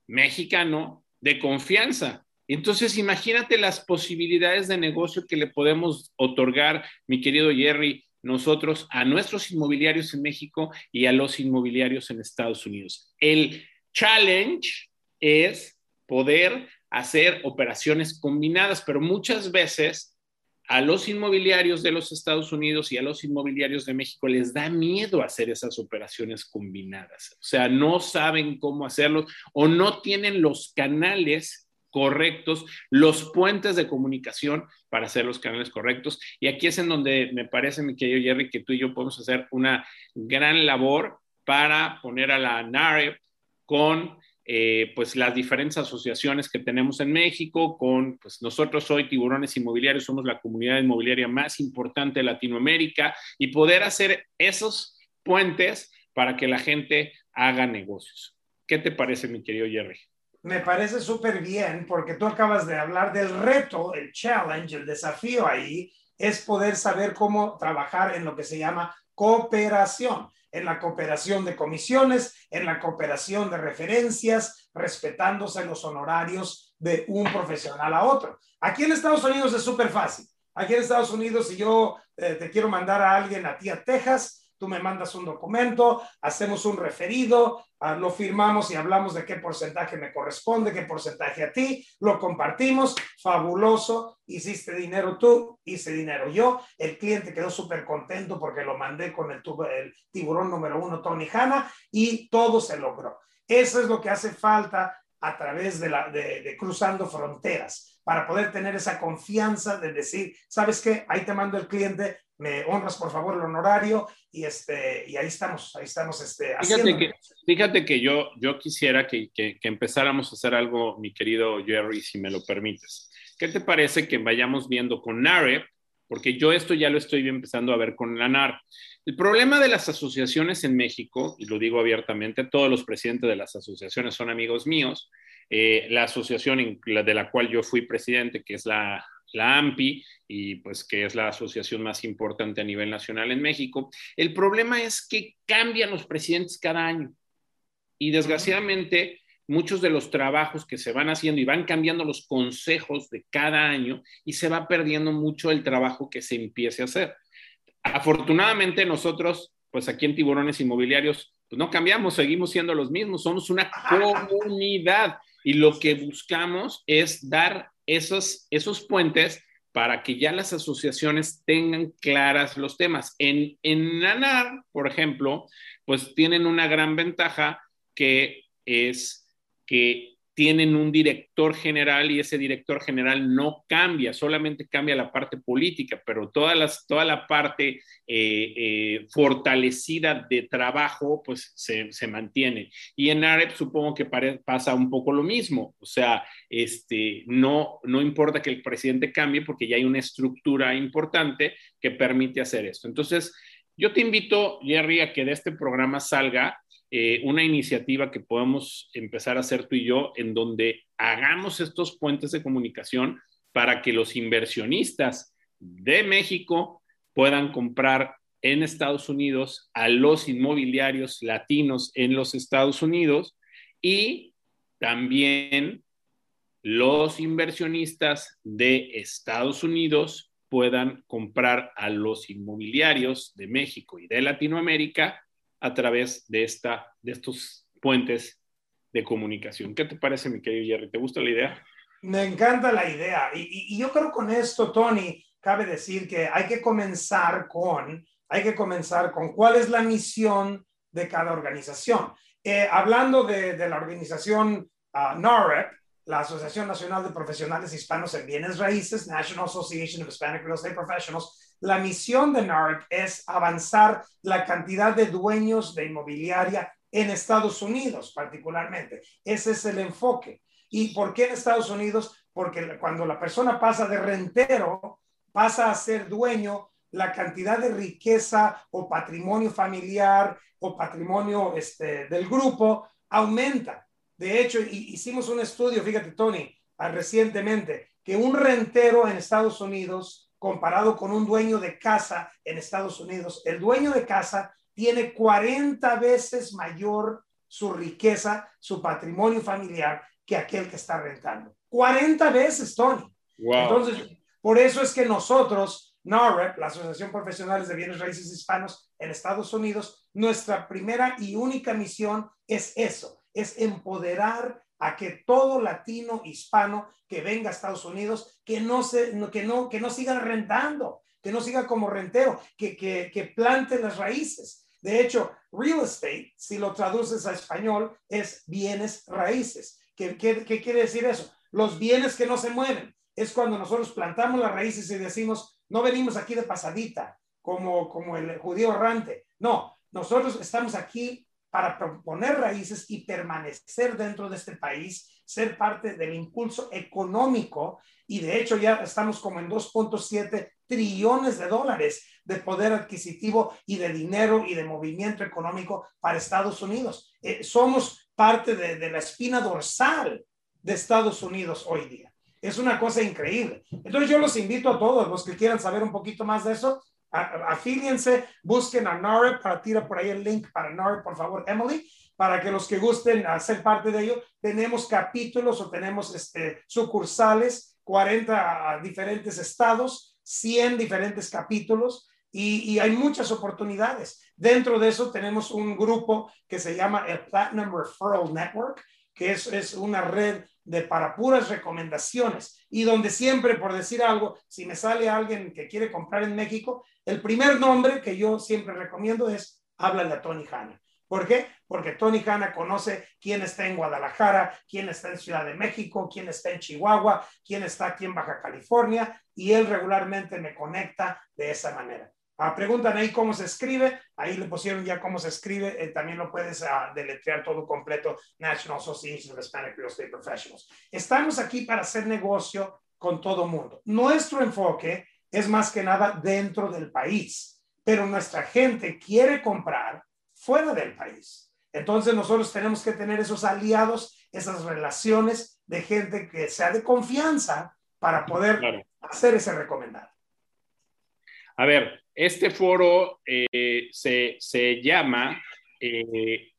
mexicano de confianza. Entonces, imagínate las posibilidades de negocio que le podemos otorgar, mi querido Jerry, nosotros a nuestros inmobiliarios en México y a los inmobiliarios en Estados Unidos. El challenge es poder hacer operaciones combinadas, pero muchas veces a los inmobiliarios de los Estados Unidos y a los inmobiliarios de México les da miedo hacer esas operaciones combinadas. O sea, no saben cómo hacerlo o no tienen los canales correctos, los puentes de comunicación para hacer los canales correctos. Y aquí es en donde me parece, mi querido Jerry, que tú y yo podemos hacer una gran labor para poner a la NAREP con eh, pues las diferentes asociaciones que tenemos en México, con pues nosotros hoy Tiburones Inmobiliarios somos la comunidad inmobiliaria más importante de Latinoamérica y poder hacer esos puentes para que la gente haga negocios. ¿Qué te parece, mi querido Jerry? Me parece súper bien porque tú acabas de hablar del reto, el challenge, el desafío ahí, es poder saber cómo trabajar en lo que se llama cooperación, en la cooperación de comisiones, en la cooperación de referencias, respetándose los honorarios de un profesional a otro. Aquí en Estados Unidos es súper fácil. Aquí en Estados Unidos, si yo eh, te quiero mandar a alguien a ti a Texas, tú me mandas un documento, hacemos un referido, ah, lo firmamos y hablamos de qué porcentaje me corresponde, qué porcentaje a ti, lo compartimos, fabuloso, hiciste dinero tú, hice dinero yo, el cliente quedó súper contento porque lo mandé con el, el tiburón número uno, Tony Hanna, y todo se logró. Eso es lo que hace falta a través de, de cruzando fronteras para poder tener esa confianza de decir, ¿sabes qué? Ahí te mando el cliente, me honras por favor el honorario y este y ahí estamos ahí estamos este fíjate que fíjate que yo yo quisiera que, que, empezáramos a hacer algo mi querido Jerry si me lo permites. Qué te parece que vayamos viendo con NAREP porque yo esto ya lo estoy empezando a ver con la NAR el problema de las asociaciones en México y lo digo abiertamente todos los presidentes de las asociaciones son amigos míos eh, la asociación de la cual yo fui presidente que es la la AMPI, y pues que es la asociación más importante a nivel nacional en México. El problema es que cambian los presidentes cada año y desgraciadamente muchos de los trabajos que se van haciendo y van cambiando los consejos de cada año y se va perdiendo mucho el trabajo que se empiece a hacer. Afortunadamente nosotros, pues aquí en Tiburones Inmobiliarios, pues no cambiamos, seguimos siendo los mismos, somos una comunidad y lo que buscamos es dar esos, esos puentes para que ya las asociaciones tengan claras los temas. En, en NANAR, por ejemplo, pues tienen una gran ventaja que es que tienen un director general y ese director general no cambia, solamente cambia la parte política, pero toda, las, toda la parte eh, eh, fortalecida de trabajo pues se, se, mantiene. Y en AREP supongo que pasa un poco lo mismo, o sea, este, no, no importa que el presidente cambie porque ya hay una estructura importante que permite hacer esto. Entonces, yo te invito, Jerry, a que de este programa salga eh, una iniciativa que podemos empezar a hacer tú y yo, en donde hagamos estos puentes de comunicación para que los inversionistas de México puedan comprar en Estados Unidos a los inmobiliarios latinos en los Estados Unidos y también los inversionistas de Estados Unidos puedan comprar a los inmobiliarios de México y de Latinoamérica a través de, esta, de estos puentes de comunicación. ¿Qué te parece, mi querido Jerry? ¿Te gusta la idea? Me encanta la idea. Y, yo creo con esto, Tony, cabe decir que hay que comenzar con, hay que comenzar con cuál es la misión de cada organización. Eh, hablando de, la organización uh, NAREP, la Asociación Nacional de Profesionales Hispanos en Bienes Raíces, National Association of Hispanic Real Estate Professionals, la misión de NARC es avanzar la cantidad de dueños de inmobiliaria en Estados Unidos, particularmente. Ese es el enfoque. ¿Y por qué en Estados Unidos? Porque cuando la persona pasa de rentero, pasa a ser dueño, la cantidad de riqueza o patrimonio familiar o patrimonio este, del grupo aumenta. De hecho, hicimos un estudio, fíjate, Tony, recientemente, que un rentero en Estados Unidos comparado con un dueño de casa en Estados Unidos. El dueño de casa tiene 40 veces mayor su riqueza, su patrimonio familiar que aquel que está rentando. 40 veces, Tony. Entonces, por eso es que nosotros, NAREP, la Asociación Profesionales de Bienes Raíces Hispanos en Estados Unidos, nuestra primera y única misión es eso, es empoderar a que todo latino hispano que venga a Estados Unidos, que no, se, que no, que no siga rentando, que no siga como rentero, que, que, que plante las raíces. De hecho, real estate, si lo traduces a español, es bienes raíces. ¿Qué, qué, qué quiere decir eso? Los bienes que no se mueven. Es cuando nosotros plantamos las raíces y decimos, no venimos aquí de pasadita, como, como el judío errante. No, nosotros estamos aquí para poner raíces y permanecer dentro de este país, ser parte del impulso económico y de hecho ya estamos como en 2.7 trillones de dólares de poder adquisitivo y de dinero y de movimiento económico para Estados Unidos. Eh, somos parte de, de la espina dorsal de Estados Unidos hoy día. Es una cosa increíble. Entonces yo los invito a todos los que quieran saber un poquito más de eso, afíliense, busquen a NARE para tirar por ahí el link para NARE, por favor, Emily, para que los que gusten hacer parte de ello, tenemos capítulos o tenemos este, sucursales, 40 diferentes estados, 100 diferentes capítulos y, hay muchas oportunidades. Dentro de eso tenemos un grupo que se llama el Platinum Referral Network, que es, es una red de para puras recomendaciones y donde siempre, por decir algo, si me sale alguien que quiere comprar en México, el primer nombre que yo siempre recomiendo es háblale a Tony Hanna. ¿Por qué? Porque Tony Hanna conoce quién está en Guadalajara, quién está en Ciudad de México, quién está en Chihuahua, quién está aquí en Baja California y él regularmente me conecta de esa manera. Ah, preguntan ahí cómo se escribe, ahí le pusieron ya cómo se escribe, eh, también lo puedes ah, deletrear todo completo, National Association of Hispanic Real Estate Professionals. Estamos aquí para hacer negocio con todo mundo. Nuestro enfoque es más que nada dentro del país, pero nuestra gente quiere comprar fuera del país. Entonces nosotros tenemos que tener esos aliados, esas relaciones de gente que sea de confianza para poder hacer ese recomendado. A ver, este foro eh, se, llama eh,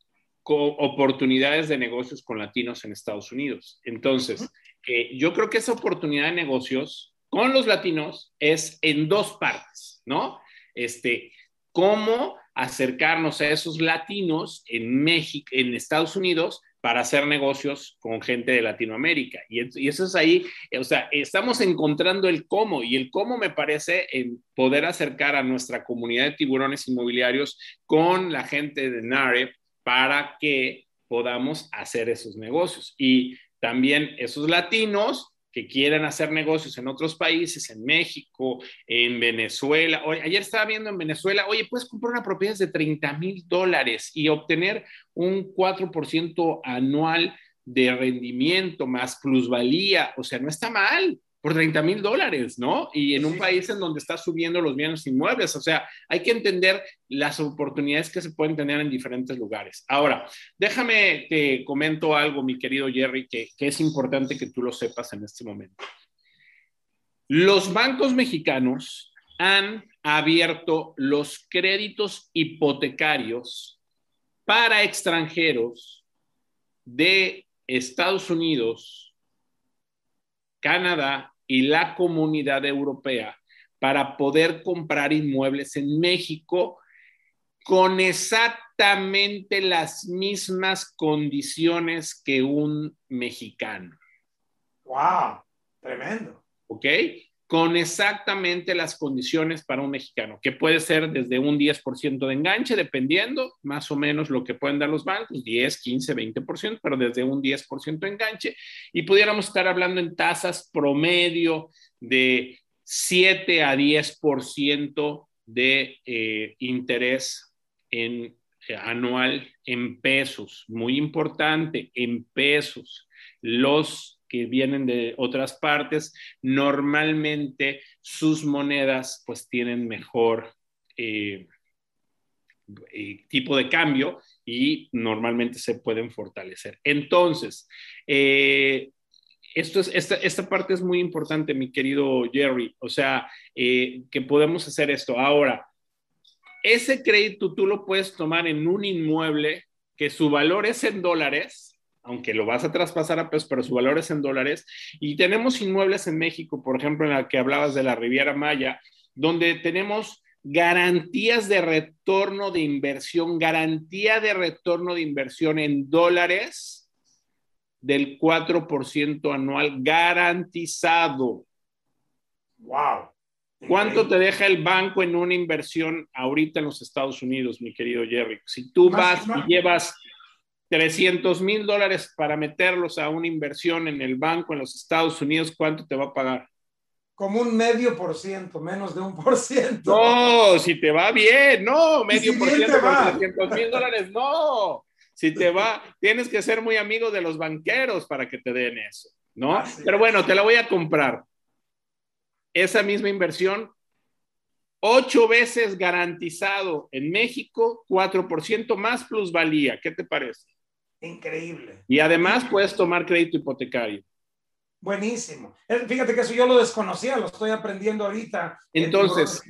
Oportunidades de Negocios con Latinos en Estados Unidos. Entonces, eh, yo creo que esa oportunidad de negocios con los latinos es en dos partes, ¿no? Este, cómo acercarnos a esos latinos en México, en Estados Unidos, para hacer negocios con gente de Latinoamérica. Y, eso es ahí, o sea, estamos encontrando el cómo y el cómo me parece en poder acercar a nuestra comunidad de tiburones inmobiliarios con la gente de NARE para que podamos hacer esos negocios. Y también esos latinos que quieran hacer negocios en otros países, en México, en Venezuela. ayer estaba viendo en Venezuela, oye, puedes comprar una propiedad de 30 mil dólares y obtener un 4% anual de rendimiento más plusvalía. O sea, no está mal por 30 mil dólares, ¿no? Y en un país en donde está subiendo los bienes inmuebles. O sea, hay que entender las oportunidades que se pueden tener en diferentes lugares. Ahora, déjame te comento algo, mi querido Jerry, que, que es importante que tú lo sepas en este momento. Los bancos mexicanos han abierto los créditos hipotecarios para extranjeros de Estados Unidos, Canadá y la comunidad europea para poder comprar inmuebles en México con exactamente las mismas condiciones que un mexicano. ¡Wow! Tremendo. ¿Ok? Con exactamente las condiciones para un mexicano, que puede ser desde un 10% de enganche, dependiendo más o menos lo que pueden dar los bancos, 10, 15, 20%, pero desde un 10% de enganche. Y pudiéramos estar hablando en tasas promedio de 7 a 10% de eh, interés en, eh, anual en pesos. Muy importante, en pesos. Los que vienen de otras partes, normalmente sus monedas pues tienen mejor eh, eh, tipo de cambio y normalmente se pueden fortalecer. Entonces, eh, esta, esta, parte es muy importante, mi querido Jerry, o sea, que podemos hacer esto. Ahora, ese crédito tú lo puedes tomar en un inmueble que su valor es en dólares aunque lo vas a traspasar a pesos, pero su valor es en dólares. Y tenemos inmuebles en México, por ejemplo, en la que hablabas de la Riviera Maya, donde tenemos garantías de retorno de inversión, garantía de retorno de inversión en dólares del 4% anual garantizado. ¡Wow! ¿Cuánto te deja el banco en una inversión ahorita en los Estados Unidos, mi querido Jerry? Si tú vas y llevas 300 mil dólares para meterlos a una inversión en el banco en los Estados Unidos, ¿cuánto te va a pagar? Como un medio por ciento, menos de un por ciento. No, si te va bien, no, medio por ciento por 300 mil dólares, no. Si te va, tienes que ser muy amigo de los banqueros para que te den eso, ¿no? Pero bueno, te la voy a comprar. Esa misma inversión, ocho veces garantizado en México, 4% más plusvalía. ¿Qué te parece? Increíble. Y además puedes tomar crédito hipotecario. Buenísimo. Fíjate que eso yo lo desconocía, lo estoy aprendiendo ahorita. Entonces,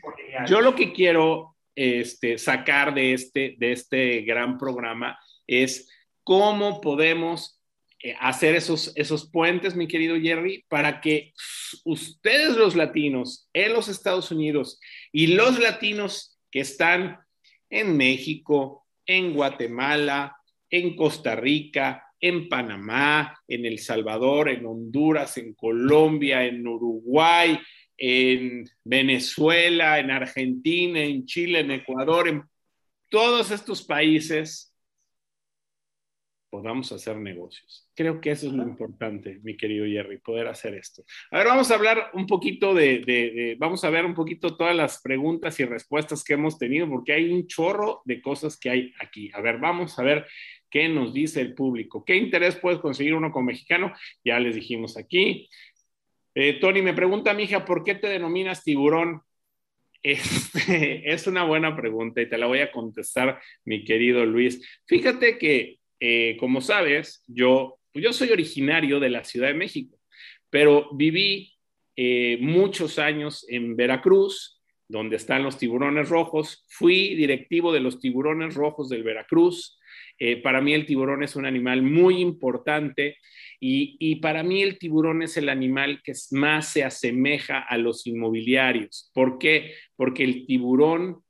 yo lo que quiero este, sacar de este, de este gran programa es cómo podemos eh, hacer esos, esos puentes, mi querido Jerry, para que ustedes los latinos en los Estados Unidos y los latinos que están en México, en Guatemala, en Costa Rica, en Panamá, en El Salvador, en Honduras, en Colombia, en Uruguay, en Venezuela, en Argentina, en Chile, en Ecuador, en todos estos países podamos hacer negocios. Creo que eso es lo importante, mi querido Jerry, poder hacer esto. A ver, vamos a hablar un poquito de, de, vamos a ver un poquito todas las preguntas y respuestas que hemos tenido, porque hay un chorro de cosas que hay aquí. A ver, vamos a ver qué nos dice el público. ¿Qué interés puedes conseguir uno con mexicano? Ya les dijimos aquí. Eh, Tony me pregunta, mija, ¿por qué te denominas tiburón? Este, es una buena pregunta y te la voy a contestar, mi querido Luis. Fíjate que eh, como sabes, yo, pues yo soy originario de la Ciudad de México, pero viví eh, muchos años en Veracruz, donde están los tiburones rojos. Fui directivo de los tiburones rojos del Veracruz. Eh, para mí el tiburón es un animal muy importante y, y, para mí el tiburón es el animal que más se asemeja a los inmobiliarios. ¿Por qué? Porque el tiburón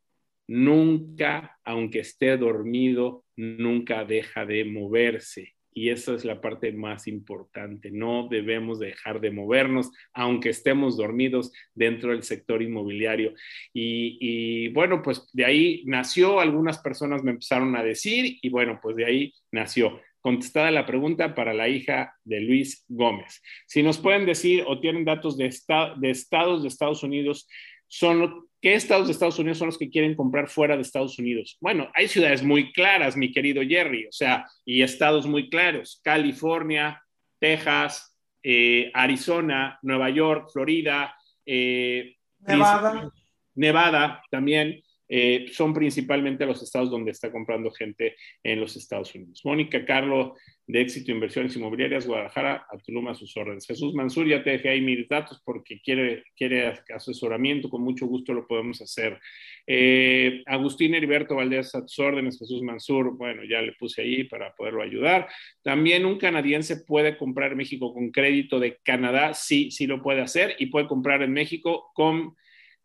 nunca, aunque esté dormido, nunca deja de moverse. Y esa es la parte más importante. No debemos dejar de movernos, aunque estemos dormidos dentro del sector inmobiliario. Y, bueno, pues de ahí nació, algunas personas me empezaron a decir, y bueno, pues de ahí nació contestada la pregunta para la hija de Luis Gómez. Si nos pueden decir o tienen datos de, de estados de Estados Unidos, son ¿Qué estados de Estados Unidos son los que quieren comprar fuera de Estados Unidos? Bueno, hay ciudades muy claras, mi querido Jerry, o sea, y estados muy claros, California, Texas, eh, Arizona, Nueva York, Florida, eh, Nevada. Nevada también. Eh, son principalmente los estados donde está comprando gente en los Estados Unidos. Mónica Carlo, de Éxito Inversiones Inmobiliarias, Guadalajara, a Tulum a sus órdenes. Jesús Mansur, ya te dejé ahí mis datos porque quiere, quiere asesoramiento, con mucho gusto lo podemos hacer. Eh, Agustín Heriberto Valdés, a tus órdenes, Jesús Mansur, bueno, ya le puse ahí para poderlo ayudar. También un canadiense puede comprar México con crédito de Canadá, sí, sí lo puede hacer, y puede comprar en México con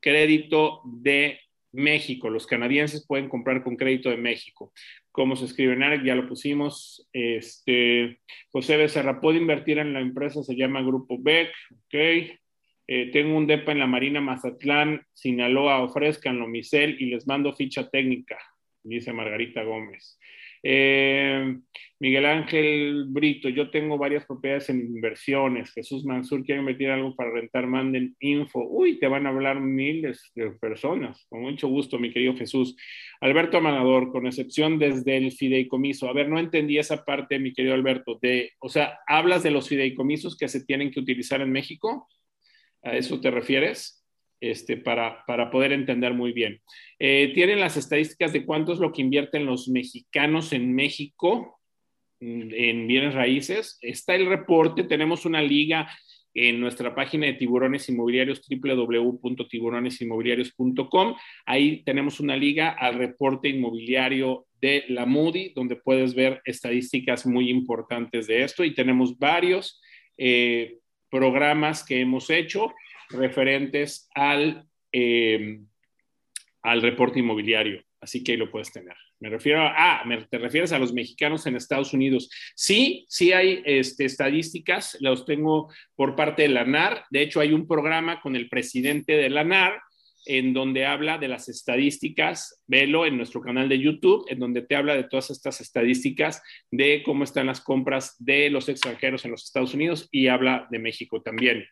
crédito de México. Los canadienses pueden comprar con crédito de México. ¿Cómo se escribe en ARC? Ya lo pusimos. Este, José Becerra, ¿puedo invertir en la empresa? Se llama Grupo BEC. Ok. Eh, tengo un DEPA en la Marina Mazatlán, Sinaloa, ofrezcanlo, Misel, y les mando ficha técnica, dice Margarita Gómez. Eh, Miguel Ángel Brito, yo tengo varias propiedades en inversiones. Jesús Mansur quiere invertir algo para rentar, manden info. Uy, te van a hablar miles de personas. Con mucho gusto, mi querido Jesús. Alberto Amanador, con excepción desde el fideicomiso. A ver, no entendí esa parte, mi querido Alberto. De, o sea, ¿hablas de los fideicomisos que se tienen que utilizar en México? ¿A eso te refieres? Este, para, para, poder entender muy bien. Eh, ¿Tienen las estadísticas de cuánto es lo que invierten los mexicanos en México mm, en bienes raíces? Está el reporte, tenemos una liga en nuestra página de tiburones inmobiliarios www.tiburonesinmobiliarios.com. Ahí tenemos una liga al reporte inmobiliario de la Moody, donde puedes ver estadísticas muy importantes de esto y tenemos varios eh, programas que hemos hecho referentes al, eh, al reporte inmobiliario. Así que ahí lo puedes tener. Me refiero a, ah, te refieres a los mexicanos en Estados Unidos. Sí, sí hay este, estadísticas, los tengo por parte de la NAR. De hecho, hay un programa con el presidente de la NAR en donde habla de las estadísticas, velo en nuestro canal de YouTube, en donde te habla de todas estas estadísticas de cómo están las compras de los extranjeros en los Estados Unidos y habla de México también.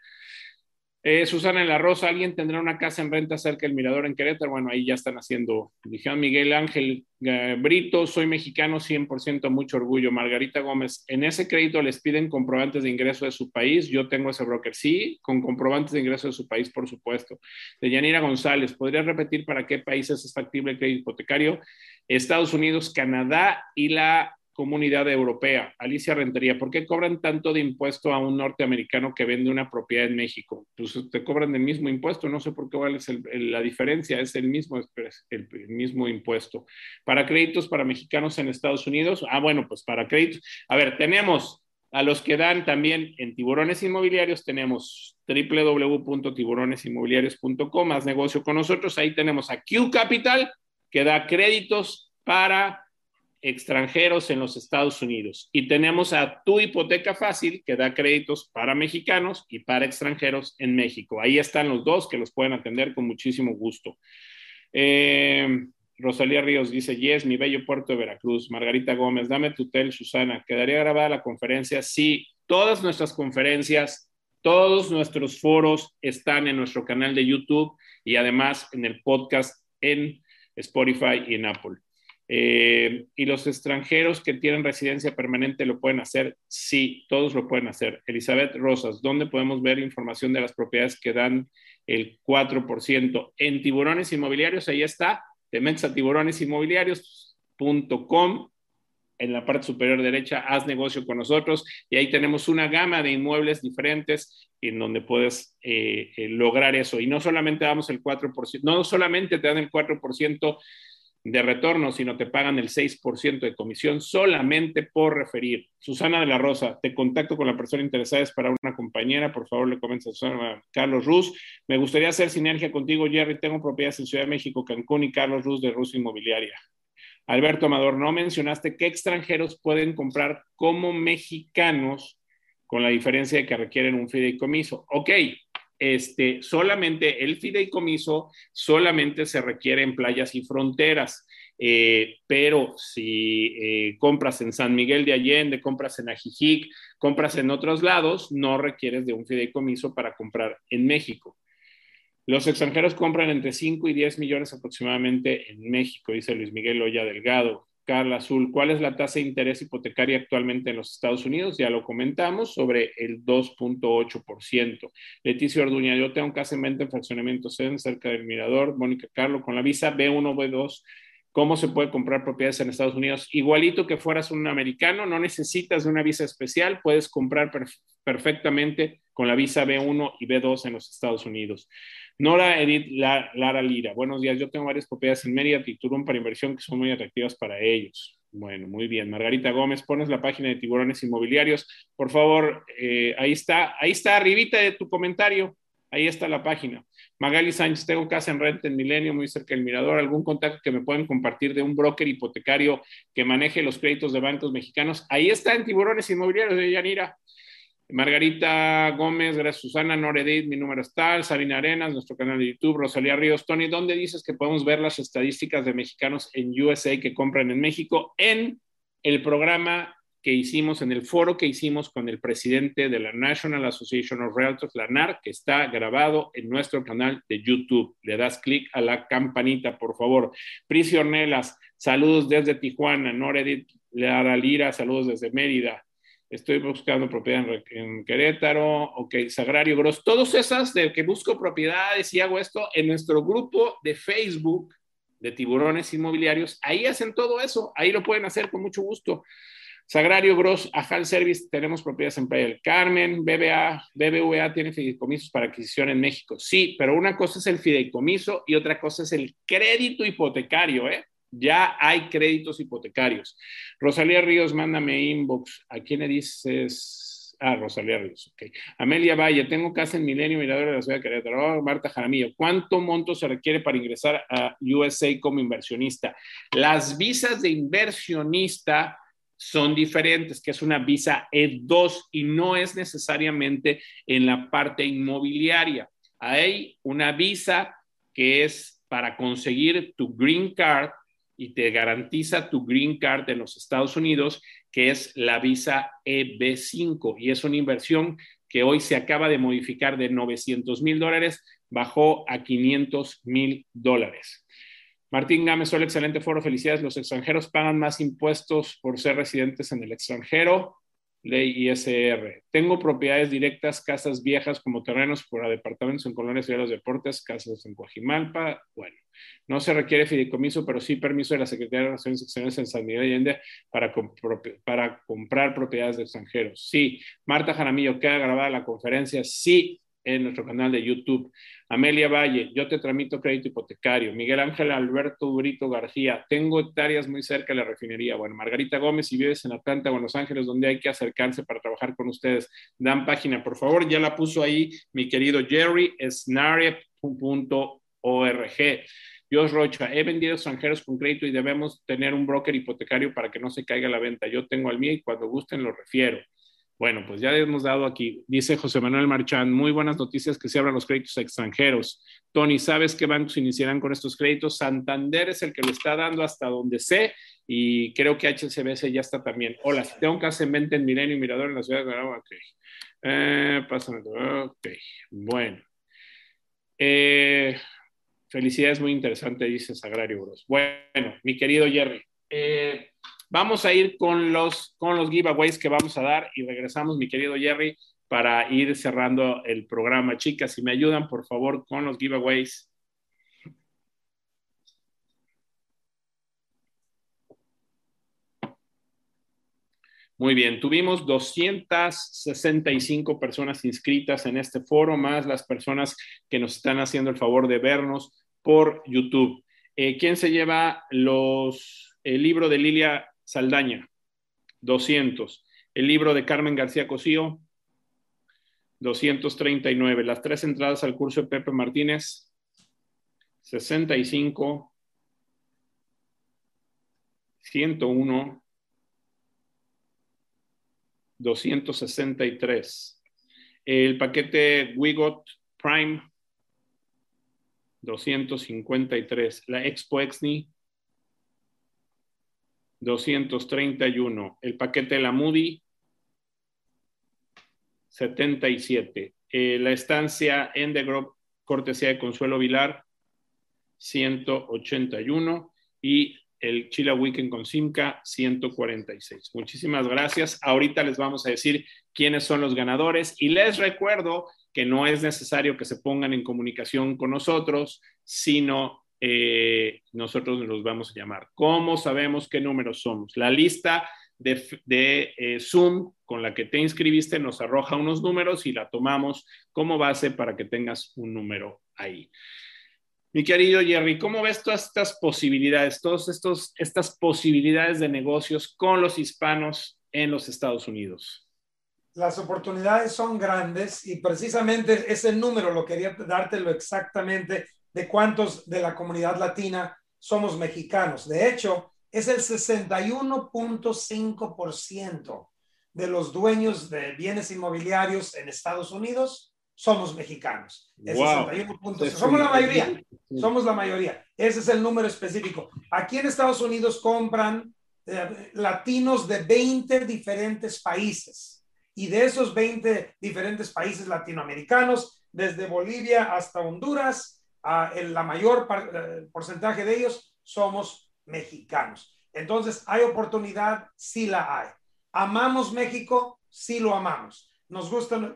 Eh, Susana en la Rosa, ¿alguien tendrá una casa en renta cerca del Mirador en Querétaro? Bueno, ahí ya están haciendo. Dijeron Miguel Ángel Brito, soy mexicano 100%, mucho orgullo. Margarita Gómez, en ese crédito les piden comprobantes de ingreso de su país. Yo tengo ese broker, sí, con comprobantes de ingreso de su país, por supuesto. De Yanira González, ¿podría repetir para qué países es factible el crédito hipotecario? Estados Unidos, Canadá y la comunidad europea. Alicia Rentería, ¿por qué cobran tanto de impuesto a un norteamericano que vende una propiedad en México? Pues te cobran el mismo impuesto, no sé por qué es la diferencia, es el mismo, el, mismo impuesto. Para créditos para mexicanos en Estados Unidos, ah, bueno, pues para créditos. A ver, tenemos a los que dan también en tiburones inmobiliarios, tenemos www.tiburonesinmobiliarios.com, más negocio con nosotros. Ahí tenemos a Q Capital, que da créditos para extranjeros en los Estados Unidos. Y tenemos a Tu Hipoteca Fácil, que da créditos para mexicanos y para extranjeros en México. Ahí están los dos que los pueden atender con muchísimo gusto. Eh, Rosalía Ríos dice, yes, mi bello puerto de Veracruz. Margarita Gómez, dame tu tel, Susana. ¿Quedaría grabada la conferencia? Sí, todas nuestras conferencias, todos nuestros foros están en nuestro canal de YouTube y además en el podcast en Spotify y en Apple. Eh, ¿Y los extranjeros que tienen residencia permanente lo pueden hacer? Sí, todos lo pueden hacer. Elizabeth Rosas, ¿dónde podemos ver información de las propiedades que dan el 4%? En tiburones inmobiliarios, ahí está. Te metes a tiburonesinmobiliarios.com. En la parte superior derecha, haz negocio con nosotros y ahí tenemos una gama de inmuebles diferentes en donde puedes eh, eh, lograr eso. Y no solamente damos el 4%, no solamente te dan el 4% de retorno, sino te pagan el 6% de comisión solamente por referir. Susana de la Rosa, te contacto con la persona interesada, es para una compañera, por favor le comenta a Susana Carlos Ruz. Me gustaría hacer sinergia contigo, Jerry, tengo propiedades en Ciudad de México, Cancún y Carlos Ruz de Ruz Inmobiliaria. Alberto Amador, no mencionaste qué extranjeros pueden comprar como mexicanos con la diferencia de que requieren un fideicomiso. Ok, este, solamente el fideicomiso solamente se requiere en playas y fronteras. Eh, pero si eh, compras en San Miguel de Allende, compras en Ajijic, compras en otros lados, no requieres de un fideicomiso para comprar en México. Los extranjeros compran entre 5 y 10 millones aproximadamente en México, dice Luis Miguel Oya Delgado. Carla Azul, ¿cuál es la tasa de interés hipotecaria actualmente en los Estados Unidos? Ya lo comentamos, sobre el 2.8%. Leticia Orduña, yo tengo casa en venta en fraccionamiento CEN, cerca del Mirador. Mónica Carlo, con la visa B1, B2, ¿cómo se puede comprar propiedades en Estados Unidos? Igualito que fueras un americano, no necesitas de una visa especial, puedes comprar perfectamente con la visa B1 y B2 en los Estados Unidos. Nora Edith Lara Lira, buenos días. Yo tengo varias propiedades en Mérida y para inversión que son muy atractivas para ellos. Bueno, muy bien. Margarita Gómez, pones la página de tiburones inmobiliarios. Por favor, eh, ahí está, ahí está arribita de tu comentario. Ahí está la página. Magali Sánchez, tengo casa en renta en Milenio, muy cerca del Mirador. ¿Algún contacto que me pueden compartir de un broker hipotecario que maneje los créditos de bancos mexicanos? Ahí está en Tiburones Inmobiliarios de Yanira. Margarita Gómez, gracias Susana, Noredit, mi número es tal, Sabina Arenas, nuestro canal de YouTube, Rosalía Ríos, Tony, ¿dónde dices que podemos ver las estadísticas de mexicanos en USA que compran en México? En el programa que hicimos, en el foro que hicimos con el presidente de la National Association of Realtors, la NAR, que está grabado en nuestro canal de YouTube. Le das clic a la campanita, por favor. Prisci Ornelas, saludos desde Tijuana. Noredit Lara Lira, saludos desde Mérida estoy buscando propiedad en, Querétaro, ok, Sagrario Gross, todas esas de que busco propiedades y hago esto en nuestro grupo de Facebook de tiburones inmobiliarios, ahí hacen todo eso, ahí lo pueden hacer con mucho gusto. Sagrario Gross, Ajal Service, tenemos propiedades en Playa del Carmen, BBA, BBVA tiene fideicomisos para adquisición en México. Sí, pero una cosa es el fideicomiso y otra cosa es el crédito hipotecario, ¿eh? Ya hay créditos hipotecarios. Rosalía Ríos, mándame inbox. ¿A quién le dices? Ah, Rosalía Ríos, ok. Amelia Valle, tengo casa en Milenio Mirador de la Ciudad de Querétaro. Marta Jaramillo, ¿cuánto monto se requiere para ingresar a USA como inversionista? Las visas de inversionista son diferentes, que es una visa E2 y no es necesariamente en la parte inmobiliaria. Hay una visa que es para conseguir tu green card y te garantiza tu green card en los Estados Unidos, que es la visa EB5 y es una inversión que hoy se acaba de modificar de 900 mil dólares, bajó a 500 mil dólares. Martín Gámez, hola, excelente foro, felicidades. Los extranjeros pagan más impuestos por ser residentes en el extranjero. Ley ISR. Tengo propiedades directas, casas viejas como terrenos para departamentos en colonias de los deportes, casas en Coajimalpa. Bueno, no se requiere fideicomiso, pero sí permiso de la Secretaría de Relaciones Exteriores en San Miguel Allende para, para comprar propiedades de extranjeros. Sí. Marta Jaramillo, ¿queda grabada la conferencia? Sí en nuestro canal de YouTube. Amelia Valle, yo te tramito crédito hipotecario. Miguel Ángel Alberto Durito García, tengo hectáreas muy cerca de la refinería. Bueno, Margarita Gómez, si vives en Atlanta, Buenos Ángeles, donde hay que acercarse para trabajar con ustedes, dan página, por favor. Ya la puso ahí mi querido Jerry, snare.org. Dios Rocha, he vendido extranjeros con crédito y debemos tener un broker hipotecario para que no se caiga la venta. Yo tengo al mío y cuando gusten lo refiero. Bueno, pues ya hemos dado aquí, dice José Manuel Marchán, muy buenas noticias que se abran los créditos extranjeros. Tony, ¿sabes qué bancos iniciarán con estos créditos? Santander es el que lo está dando hasta donde sé y creo que HSBC ya está también. Hola, tengo casa en venta en Milenio y Mirador en la ciudad de Guadalajara. Ok. Eh, pásame. Ok, bueno. Eh, felicidades, muy interesante, dice Sagrario Bros. Bueno, mi querido Jerry. Eh, Vamos a ir con los, con los giveaways que vamos a dar y regresamos, mi querido Jerry, para ir cerrando el programa. Chicas, si me ayudan, por favor, con los giveaways. Muy bien, tuvimos 265 personas inscritas en este foro, más las personas que nos están haciendo el favor de vernos por YouTube. Eh, ¿Quién se lleva los, el libro de Lilia Saldaña, 200. El libro de Carmen García Cosío, 239. Las tres entradas al curso de Pepe Martínez, 65, 101, 263. El paquete Wigot Prime, 253. La Expo Exni, 231. El paquete de la Moody, 77. Eh, la estancia en The Grove, cortesía de Consuelo Vilar, 181. Y el Chila Weekend con Simca, 146. Muchísimas gracias. Ahorita les vamos a decir quiénes son los ganadores y les recuerdo que no es necesario que se pongan en comunicación con nosotros, sino eh, nosotros nos vamos a llamar. ¿Cómo sabemos qué números somos? La lista de, eh, Zoom con la que te inscribiste nos arroja unos números y la tomamos como base para que tengas un número ahí. Mi querido Jerry, ¿cómo ves todas estas posibilidades, todas estas posibilidades de negocios con los hispanos en los Estados Unidos? Las oportunidades son grandes y precisamente ese número lo quería dártelo exactamente de cuántos de la comunidad latina somos mexicanos. De hecho, es el 61.5% de los dueños de bienes inmobiliarios en Estados Unidos somos mexicanos. Somos la mayoría. Somos la mayoría. Ese es el número específico. Aquí en Estados Unidos compran eh, latinos de 20 diferentes países. Y de esos 20 diferentes países latinoamericanos, desde Bolivia hasta Honduras, el la mayor eh, porcentaje de ellos somos mexicanos. Entonces, ¿hay oportunidad? Sí la hay. ¿Amamos México? Sí lo amamos. Nos gusta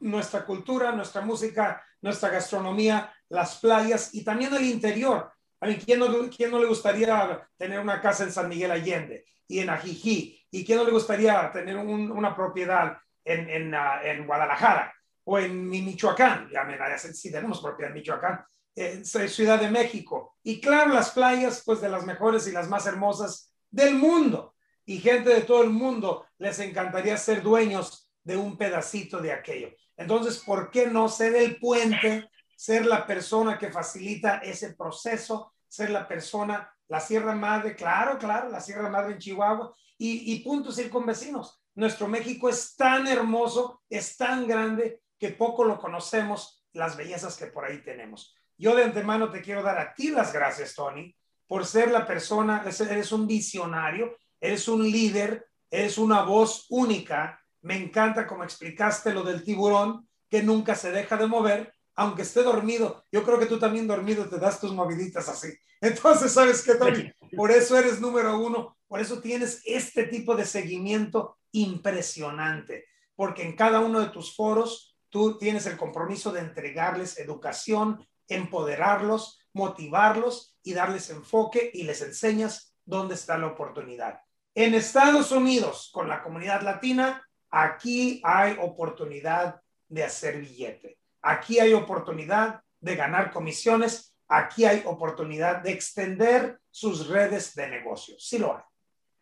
nuestra cultura, nuestra música, nuestra gastronomía, las playas y también el interior. A mí, ¿quién no, no le gustaría tener una casa en San Miguel Allende y en Ajijí? ¿Y quién no le gustaría tener una propiedad en, en, ah, en, Guadalajara o en Michoacán? Ya me si tenemos propiedad en Michoacán. Ciudad de México. Y claro, las playas, pues de las mejores y las más hermosas del mundo. Y gente de todo el mundo les encantaría ser dueños de un pedacito de aquello. Entonces, ¿por qué no ser el puente, ser la persona que facilita ese proceso, ser la persona, la Sierra Madre, claro, claro, la Sierra Madre en Chihuahua y, y puntos circunvecinos. Nuestro México es tan hermoso, es tan grande que poco lo conocemos, las bellezas que por ahí tenemos. Yo de antemano te quiero dar a ti las gracias, Tony, por ser la persona, eres un visionario, eres un líder, eres una voz única. Me encanta como explicaste lo del tiburón, que nunca se deja de mover, aunque esté dormido, yo creo que tú también dormido te das tus moviditas así. Entonces, ¿sabes qué, Tony? Por eso eres número uno, por eso tienes este tipo de seguimiento impresionante, porque en cada uno de tus foros tú tienes el compromiso de entregarles educación, empoderarlos, motivarlos y darles enfoque y les enseñas dónde está la oportunidad. En Estados Unidos, con la comunidad latina, aquí hay oportunidad de hacer billete. Aquí hay oportunidad de ganar comisiones. Aquí hay oportunidad de extender sus redes de negocios. Sí lo hay.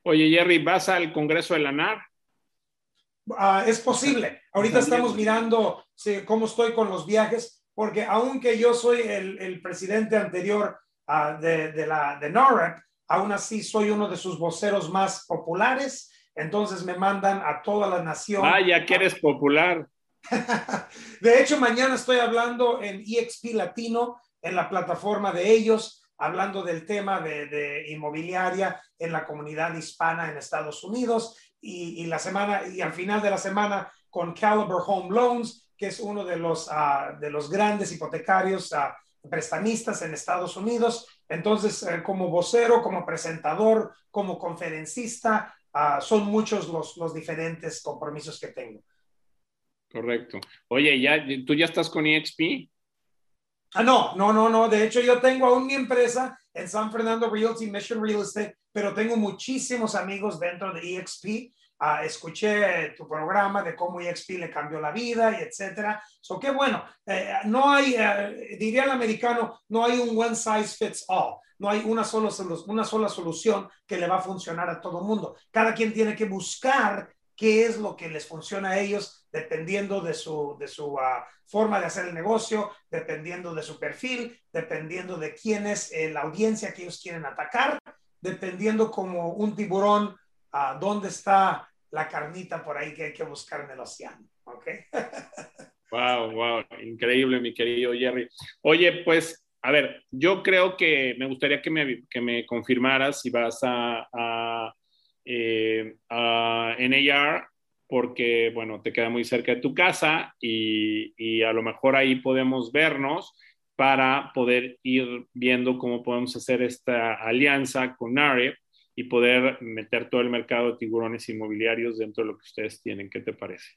Oye, Jerry, ¿vas al Congreso de la NAR? Ah, es posible. Ahorita estamos mirando cómo estoy con los viajes, porque aunque yo soy el, presidente anterior ah, de, la de NORAC, aún así soy uno de sus voceros más populares. Entonces me mandan a toda la nación. ya que eres popular. de hecho, mañana estoy hablando en EXP Latino, en la plataforma de ellos, hablando del tema de, inmobiliaria en la comunidad hispana en Estados Unidos y, la semana y al final de la semana con Caliber Home Loans, que es uno de los, ah, de los grandes hipotecarios uh, prestamistas en Estados Unidos. Entonces, eh, como vocero, como presentador, como conferencista, ah, son muchos los, los diferentes compromisos que tengo. Correcto. Oye, ¿ya, ¿tú ya estás con EXP? Ah, no, no, no, no. De hecho, yo tengo aún mi empresa en San Fernando Realty Mission Real Estate, pero tengo muchísimos amigos dentro de EXP. Ah, escuché tu programa de cómo EXP le cambió la vida y etcétera. So, qué bueno. Eh, no hay, eh, diría el americano, no hay un one size fits all. No hay una sola, una sola solución que le va a funcionar a todo el mundo. Cada quien tiene que buscar qué es lo que les funciona a ellos dependiendo de su, de su ah, forma de hacer el negocio, dependiendo de su perfil, dependiendo de quién es eh, la audiencia que ellos quieren atacar, dependiendo como un tiburón, uh, dónde está la carnita por ahí que hay que buscar en el océano. ¿Ok? wow, wow, increíble, mi querido Jerry. Oye, pues, a ver, yo creo que me gustaría que me, que me confirmaras si vas a, a, eh, NAR porque, bueno, te queda muy cerca de tu casa y, a lo mejor ahí podemos vernos para poder ir viendo cómo podemos hacer esta alianza con NARE y poder meter todo el mercado de tiburones inmobiliarios dentro de lo que ustedes tienen. ¿Qué te parece?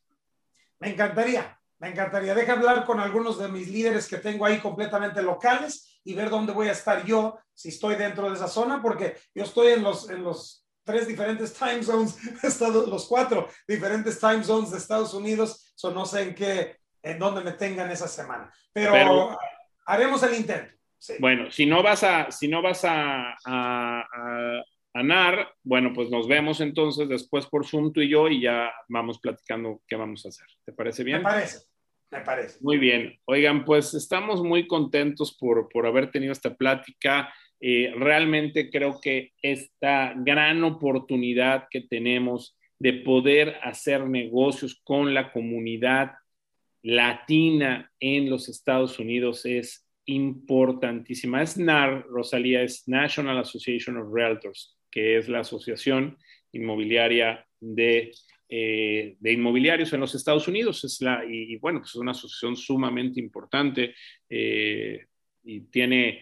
Me encantaría, me encantaría. Deja hablar con algunos de mis líderes que tengo ahí completamente locales y ver dónde voy a estar yo si estoy dentro de esa zona, porque yo estoy en los, en los tres diferentes time zones, los cuatro diferentes time zones de Estados Unidos, so no sé en qué, en dónde me tengan esa semana, pero, haremos el intento. Bueno, si no vas a, si no vas a, a, a, NAR, bueno, pues nos vemos entonces después por Zoom tú y yo y ya vamos platicando qué vamos a hacer. ¿Te parece bien? Me parece. Me parece. Muy bien. Oigan, pues estamos muy contentos por, por haber tenido esta plática. Eh, realmente creo que esta gran oportunidad que tenemos de poder hacer negocios con la comunidad latina en los Estados Unidos es importantísima. Es NAR, Rosalía, es National Association of Realtors, que es la asociación inmobiliaria de, eh, de inmobiliarios en los Estados Unidos. Es la, y, bueno, pues es una asociación sumamente importante eh, y tiene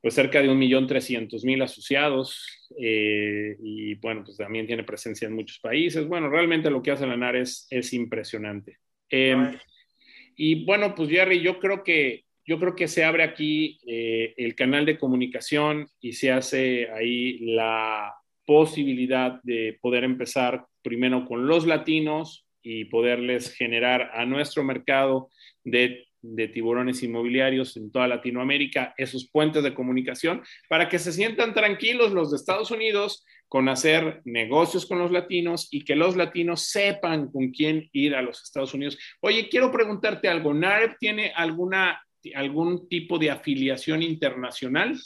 pues cerca de un millón trescientos mil asociados eh, y bueno, pues también tiene presencia en muchos países. Bueno, realmente lo que hace la NAR es, impresionante. Em, y bueno, pues Jerry, yo creo que, yo creo que se abre aquí eh, el canal de comunicación y se hace ahí la posibilidad de poder empezar primero con los latinos y poderles generar a nuestro mercado de de tiburones inmobiliarios en toda Latinoamérica, esos puentes de comunicación, para que se sientan tranquilos los de Estados Unidos con hacer negocios con los latinos y que los latinos sepan con quién ir a los Estados Unidos. Oye, quiero preguntarte algo, ¿NAREP tiene alguna, algún tipo de afiliación internacional?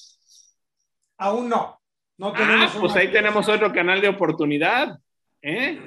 Aún no. no ah, tenemos ah, pues ahí tenemos otro canal de oportunidad. ¿eh?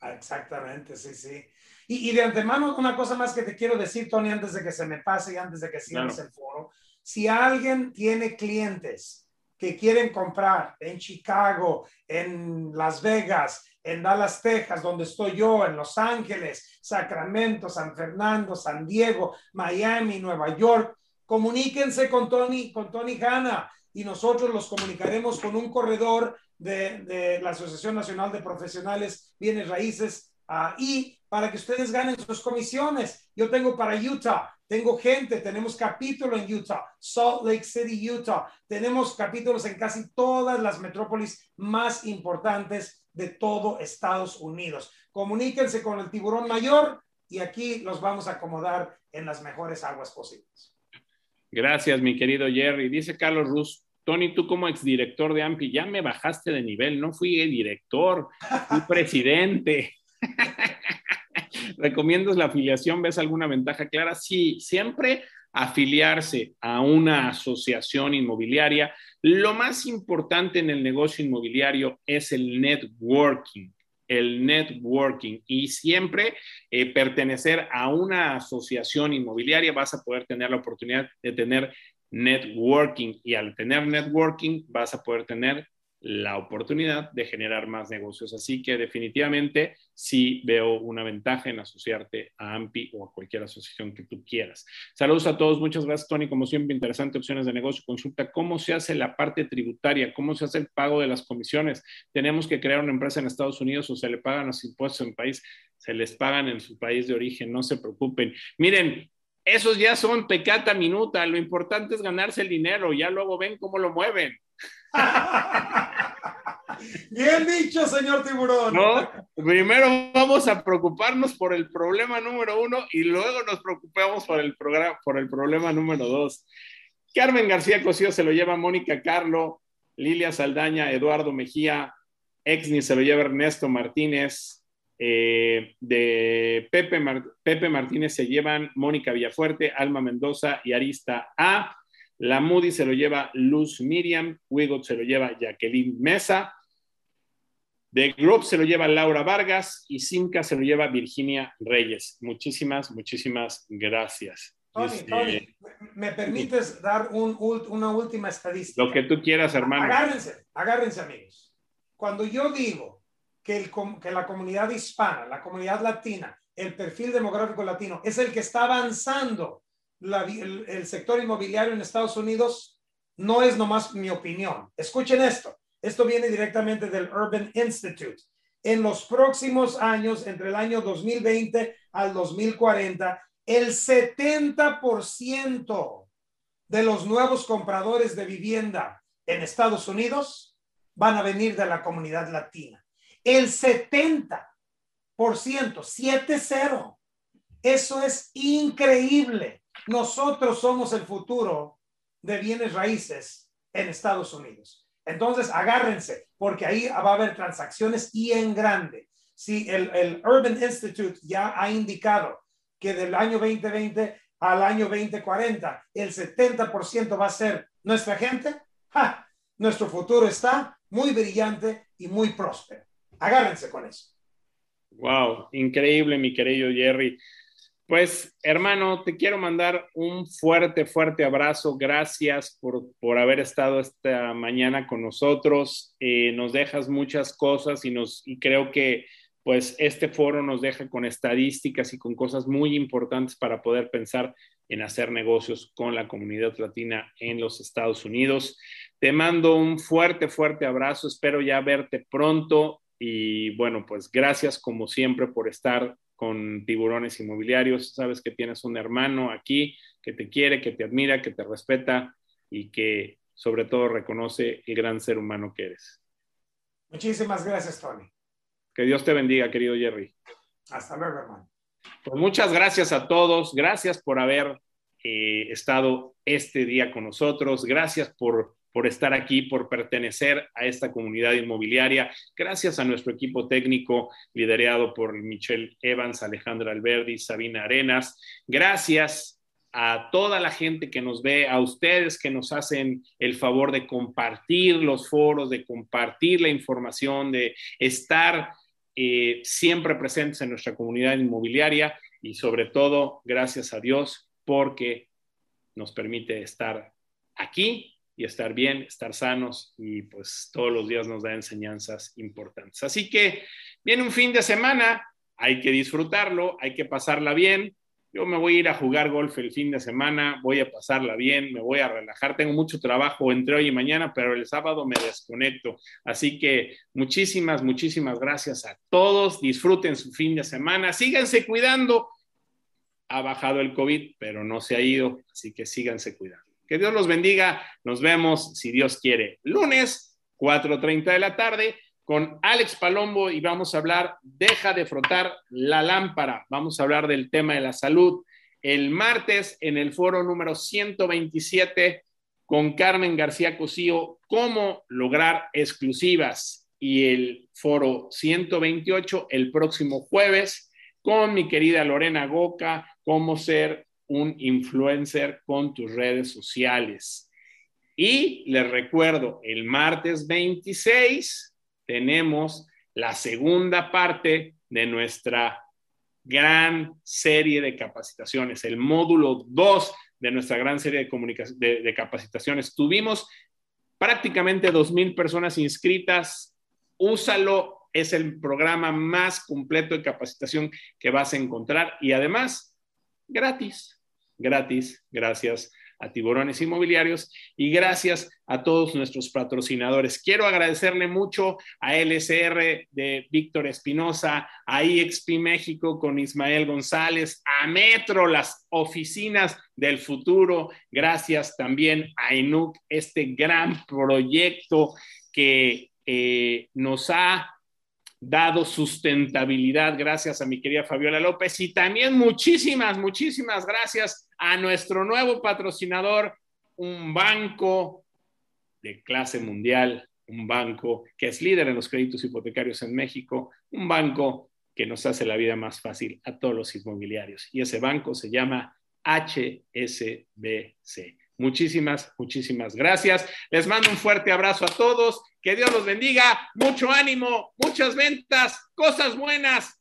Exactamente, sí, sí. Y, de antemano, una cosa más que te quiero decir, Tony, antes de que se me pase y antes de que cierres el foro. Si alguien tiene clientes que quieren comprar en Chicago, en Las Vegas, en Dallas, Texas, donde estoy yo, en Los Ángeles, Sacramento, San Fernando, San Diego, Miami, Nueva York, comuníquense con Tony, con Tony Hanna y nosotros los comunicaremos con un corredor de, de la Asociación Nacional de Profesionales Bienes Raíces ahí para que ustedes ganen sus comisiones. Yo tengo para Utah, tengo gente, tenemos capítulo en Utah, Salt Lake City, Utah. Tenemos capítulos en casi todas las metrópolis más importantes de todo Estados Unidos. Comuníquense con el tiburón mayor y aquí los vamos a acomodar en las mejores aguas posibles. Gracias, mi querido Jerry. Dice Carlos Ruz, Tony, tú como exdirector de AMPI ya me bajaste de nivel, no fui director, fui presidente. ¿Recomiendas la afiliación? ¿Ves alguna ventaja clara? Sí, siempre afiliarse a una asociación inmobiliaria. Lo más importante en el negocio inmobiliario es el networking el networking. Y siempre eh, pertenecer a una asociación inmobiliaria vas a poder tener la oportunidad de tener networking. Y al tener networking vas a poder tener la oportunidad de generar más negocios. Así que definitivamente sí veo una ventaja en asociarte a AMPI o a cualquier asociación que tú quieras. Saludos a todos, muchas gracias Tony, como siempre, interesante opciones de negocio. Consulta cómo se hace la parte tributaria, cómo se hace el pago de las comisiones. Tenemos que crear una empresa en Estados Unidos o se le pagan los impuestos en país, se les pagan en su país de origen, no se preocupen. Miren, esos ya son pecata minuta, lo importante es ganarse el dinero, ya luego ven cómo lo mueven. Bien dicho, señor tiburón. No, primero vamos a preocuparnos por el problema número uno y luego nos preocupamos por el, programa, por el problema número dos. Carmen García Cosío se lo lleva Mónica Carlo, Lilia Saldaña, Eduardo Mejía, Exni se lo lleva Ernesto Martínez, eh, de Pepe, Pepe Martínez se llevan Mónica Villafuerte, Alma Mendoza y Arista A. La Moody se lo lleva Luz Miriam, Wigot se lo lleva Jacqueline Mesa, de Group se lo lleva Laura Vargas y Simca se lo lleva Virginia Reyes. Muchísimas, muchísimas gracias. Tony, este, Tony, ¿me permites dar una última estadística? Lo que tú quieras, hermano. Agárrense, agárrense, amigos. Cuando yo digo que, el, que la comunidad hispana, la comunidad latina, el perfil demográfico latino es el que está avanzando el, sector inmobiliario en Estados Unidos no es nomás mi opinión. Escuchen esto. Esto viene directamente del Urban Institute. En los próximos años, entre el año 2020 al 2040, el 70% de los nuevos compradores de vivienda en Estados Unidos van a venir de la comunidad latina. El 70%, 7-0. Eso es increíble. Nosotros somos el futuro de bienes raíces en Estados Unidos. Entonces, agárrense, porque ahí va a haber transacciones y en grande. Si el, Urban Institute ya ha indicado que del año 2020 al año 2040 el 70% va a ser nuestra gente, nuestro futuro está muy brillante y muy próspero. Agárrense con eso. Wow, increíble, mi querido Jerry. Pues, hermano, te quiero mandar un fuerte, fuerte abrazo. Gracias por, haber estado esta mañana con nosotros. Eh, nos dejas muchas cosas y, nos, y creo que pues este foro nos deja con estadísticas y con cosas muy importantes para poder pensar en hacer negocios con la comunidad latina en los Estados Unidos. Te mando un fuerte, fuerte abrazo. Espero ya verte pronto y bueno, pues gracias como siempre por estar con tiburones inmobiliarios. Sabes que tienes un hermano aquí que te quiere, que te admira, que te respeta y que sobre todo reconoce el gran ser humano que eres. Muchísimas gracias, Tony. Que Dios te bendiga, querido Jerry. Hasta luego, hermano. Pues muchas gracias a todos. Gracias por haber eh, estado este día con nosotros. Gracias por por estar aquí, por pertenecer a esta comunidad inmobiliaria. Gracias a nuestro equipo técnico liderado por Michelle Evans, Alejandra Alberdi, Sabina Arenas. Gracias a toda la gente que nos ve, a ustedes que nos hacen el favor de compartir los foros, de compartir la información, de estar eh, siempre presentes en nuestra comunidad inmobiliaria y sobre todo, gracias a Dios porque nos permite estar aquí y estar bien, estar sanos y pues todos los días nos da enseñanzas importantes. Así que Viene un fin de semana, hay que disfrutarlo, hay que pasarla bien. Yo me voy a ir a jugar golf el fin de semana, voy a pasarla bien, me voy a relajar. Tengo mucho trabajo entre hoy y mañana, pero el sábado me desconecto. Así que muchísimas, muchísimas gracias a todos. Disfruten su fin de semana, síganse cuidando. Ha bajado el COVID, pero no se ha ido, así que síganse cuidando. Que Dios los bendiga. Nos vemos, si Dios quiere, lunes, 4.30 de la tarde con Alex Palombo y vamos a hablar, deja de frotar la lámpara, vamos a hablar del tema de la salud. El martes en el foro número 127 con Carmen García Cosío, cómo lograr exclusivas. Y el foro 128 el próximo jueves con mi querida Lorena Goca, cómo ser un influencer con tus redes sociales. Y les recuerdo, el martes 26 tenemos la segunda parte de nuestra gran serie de capacitaciones, el módulo 2 de nuestra gran serie de, capacitaciones. Tuvimos prácticamente 2.000 personas inscritas. Úsalo, es el programa más completo de capacitación que vas a encontrar y además gratis, gratis, gracias a Tiburones Inmobiliarios y gracias a todos nuestros patrocinadores. Quiero agradecerle mucho a LSR de Víctor Espinosa, a IXP México con Ismael González, a Metro, las oficinas del futuro. Gracias también a ENUC, este gran proyecto que eh, nos ha dado sustentabilidad gracias a mi querida Fabiola López y también muchísimas, muchísimas gracias a nuestro nuevo patrocinador, un banco de clase mundial, un banco que es líder en los créditos hipotecarios en México, un banco que nos hace la vida más fácil a todos los inmobiliarios. Y ese banco se llama HSBC. Muchísimas, muchísimas gracias. Les mando un fuerte abrazo a todos. Que Dios los bendiga. Mucho ánimo, muchas ventas, cosas buenas.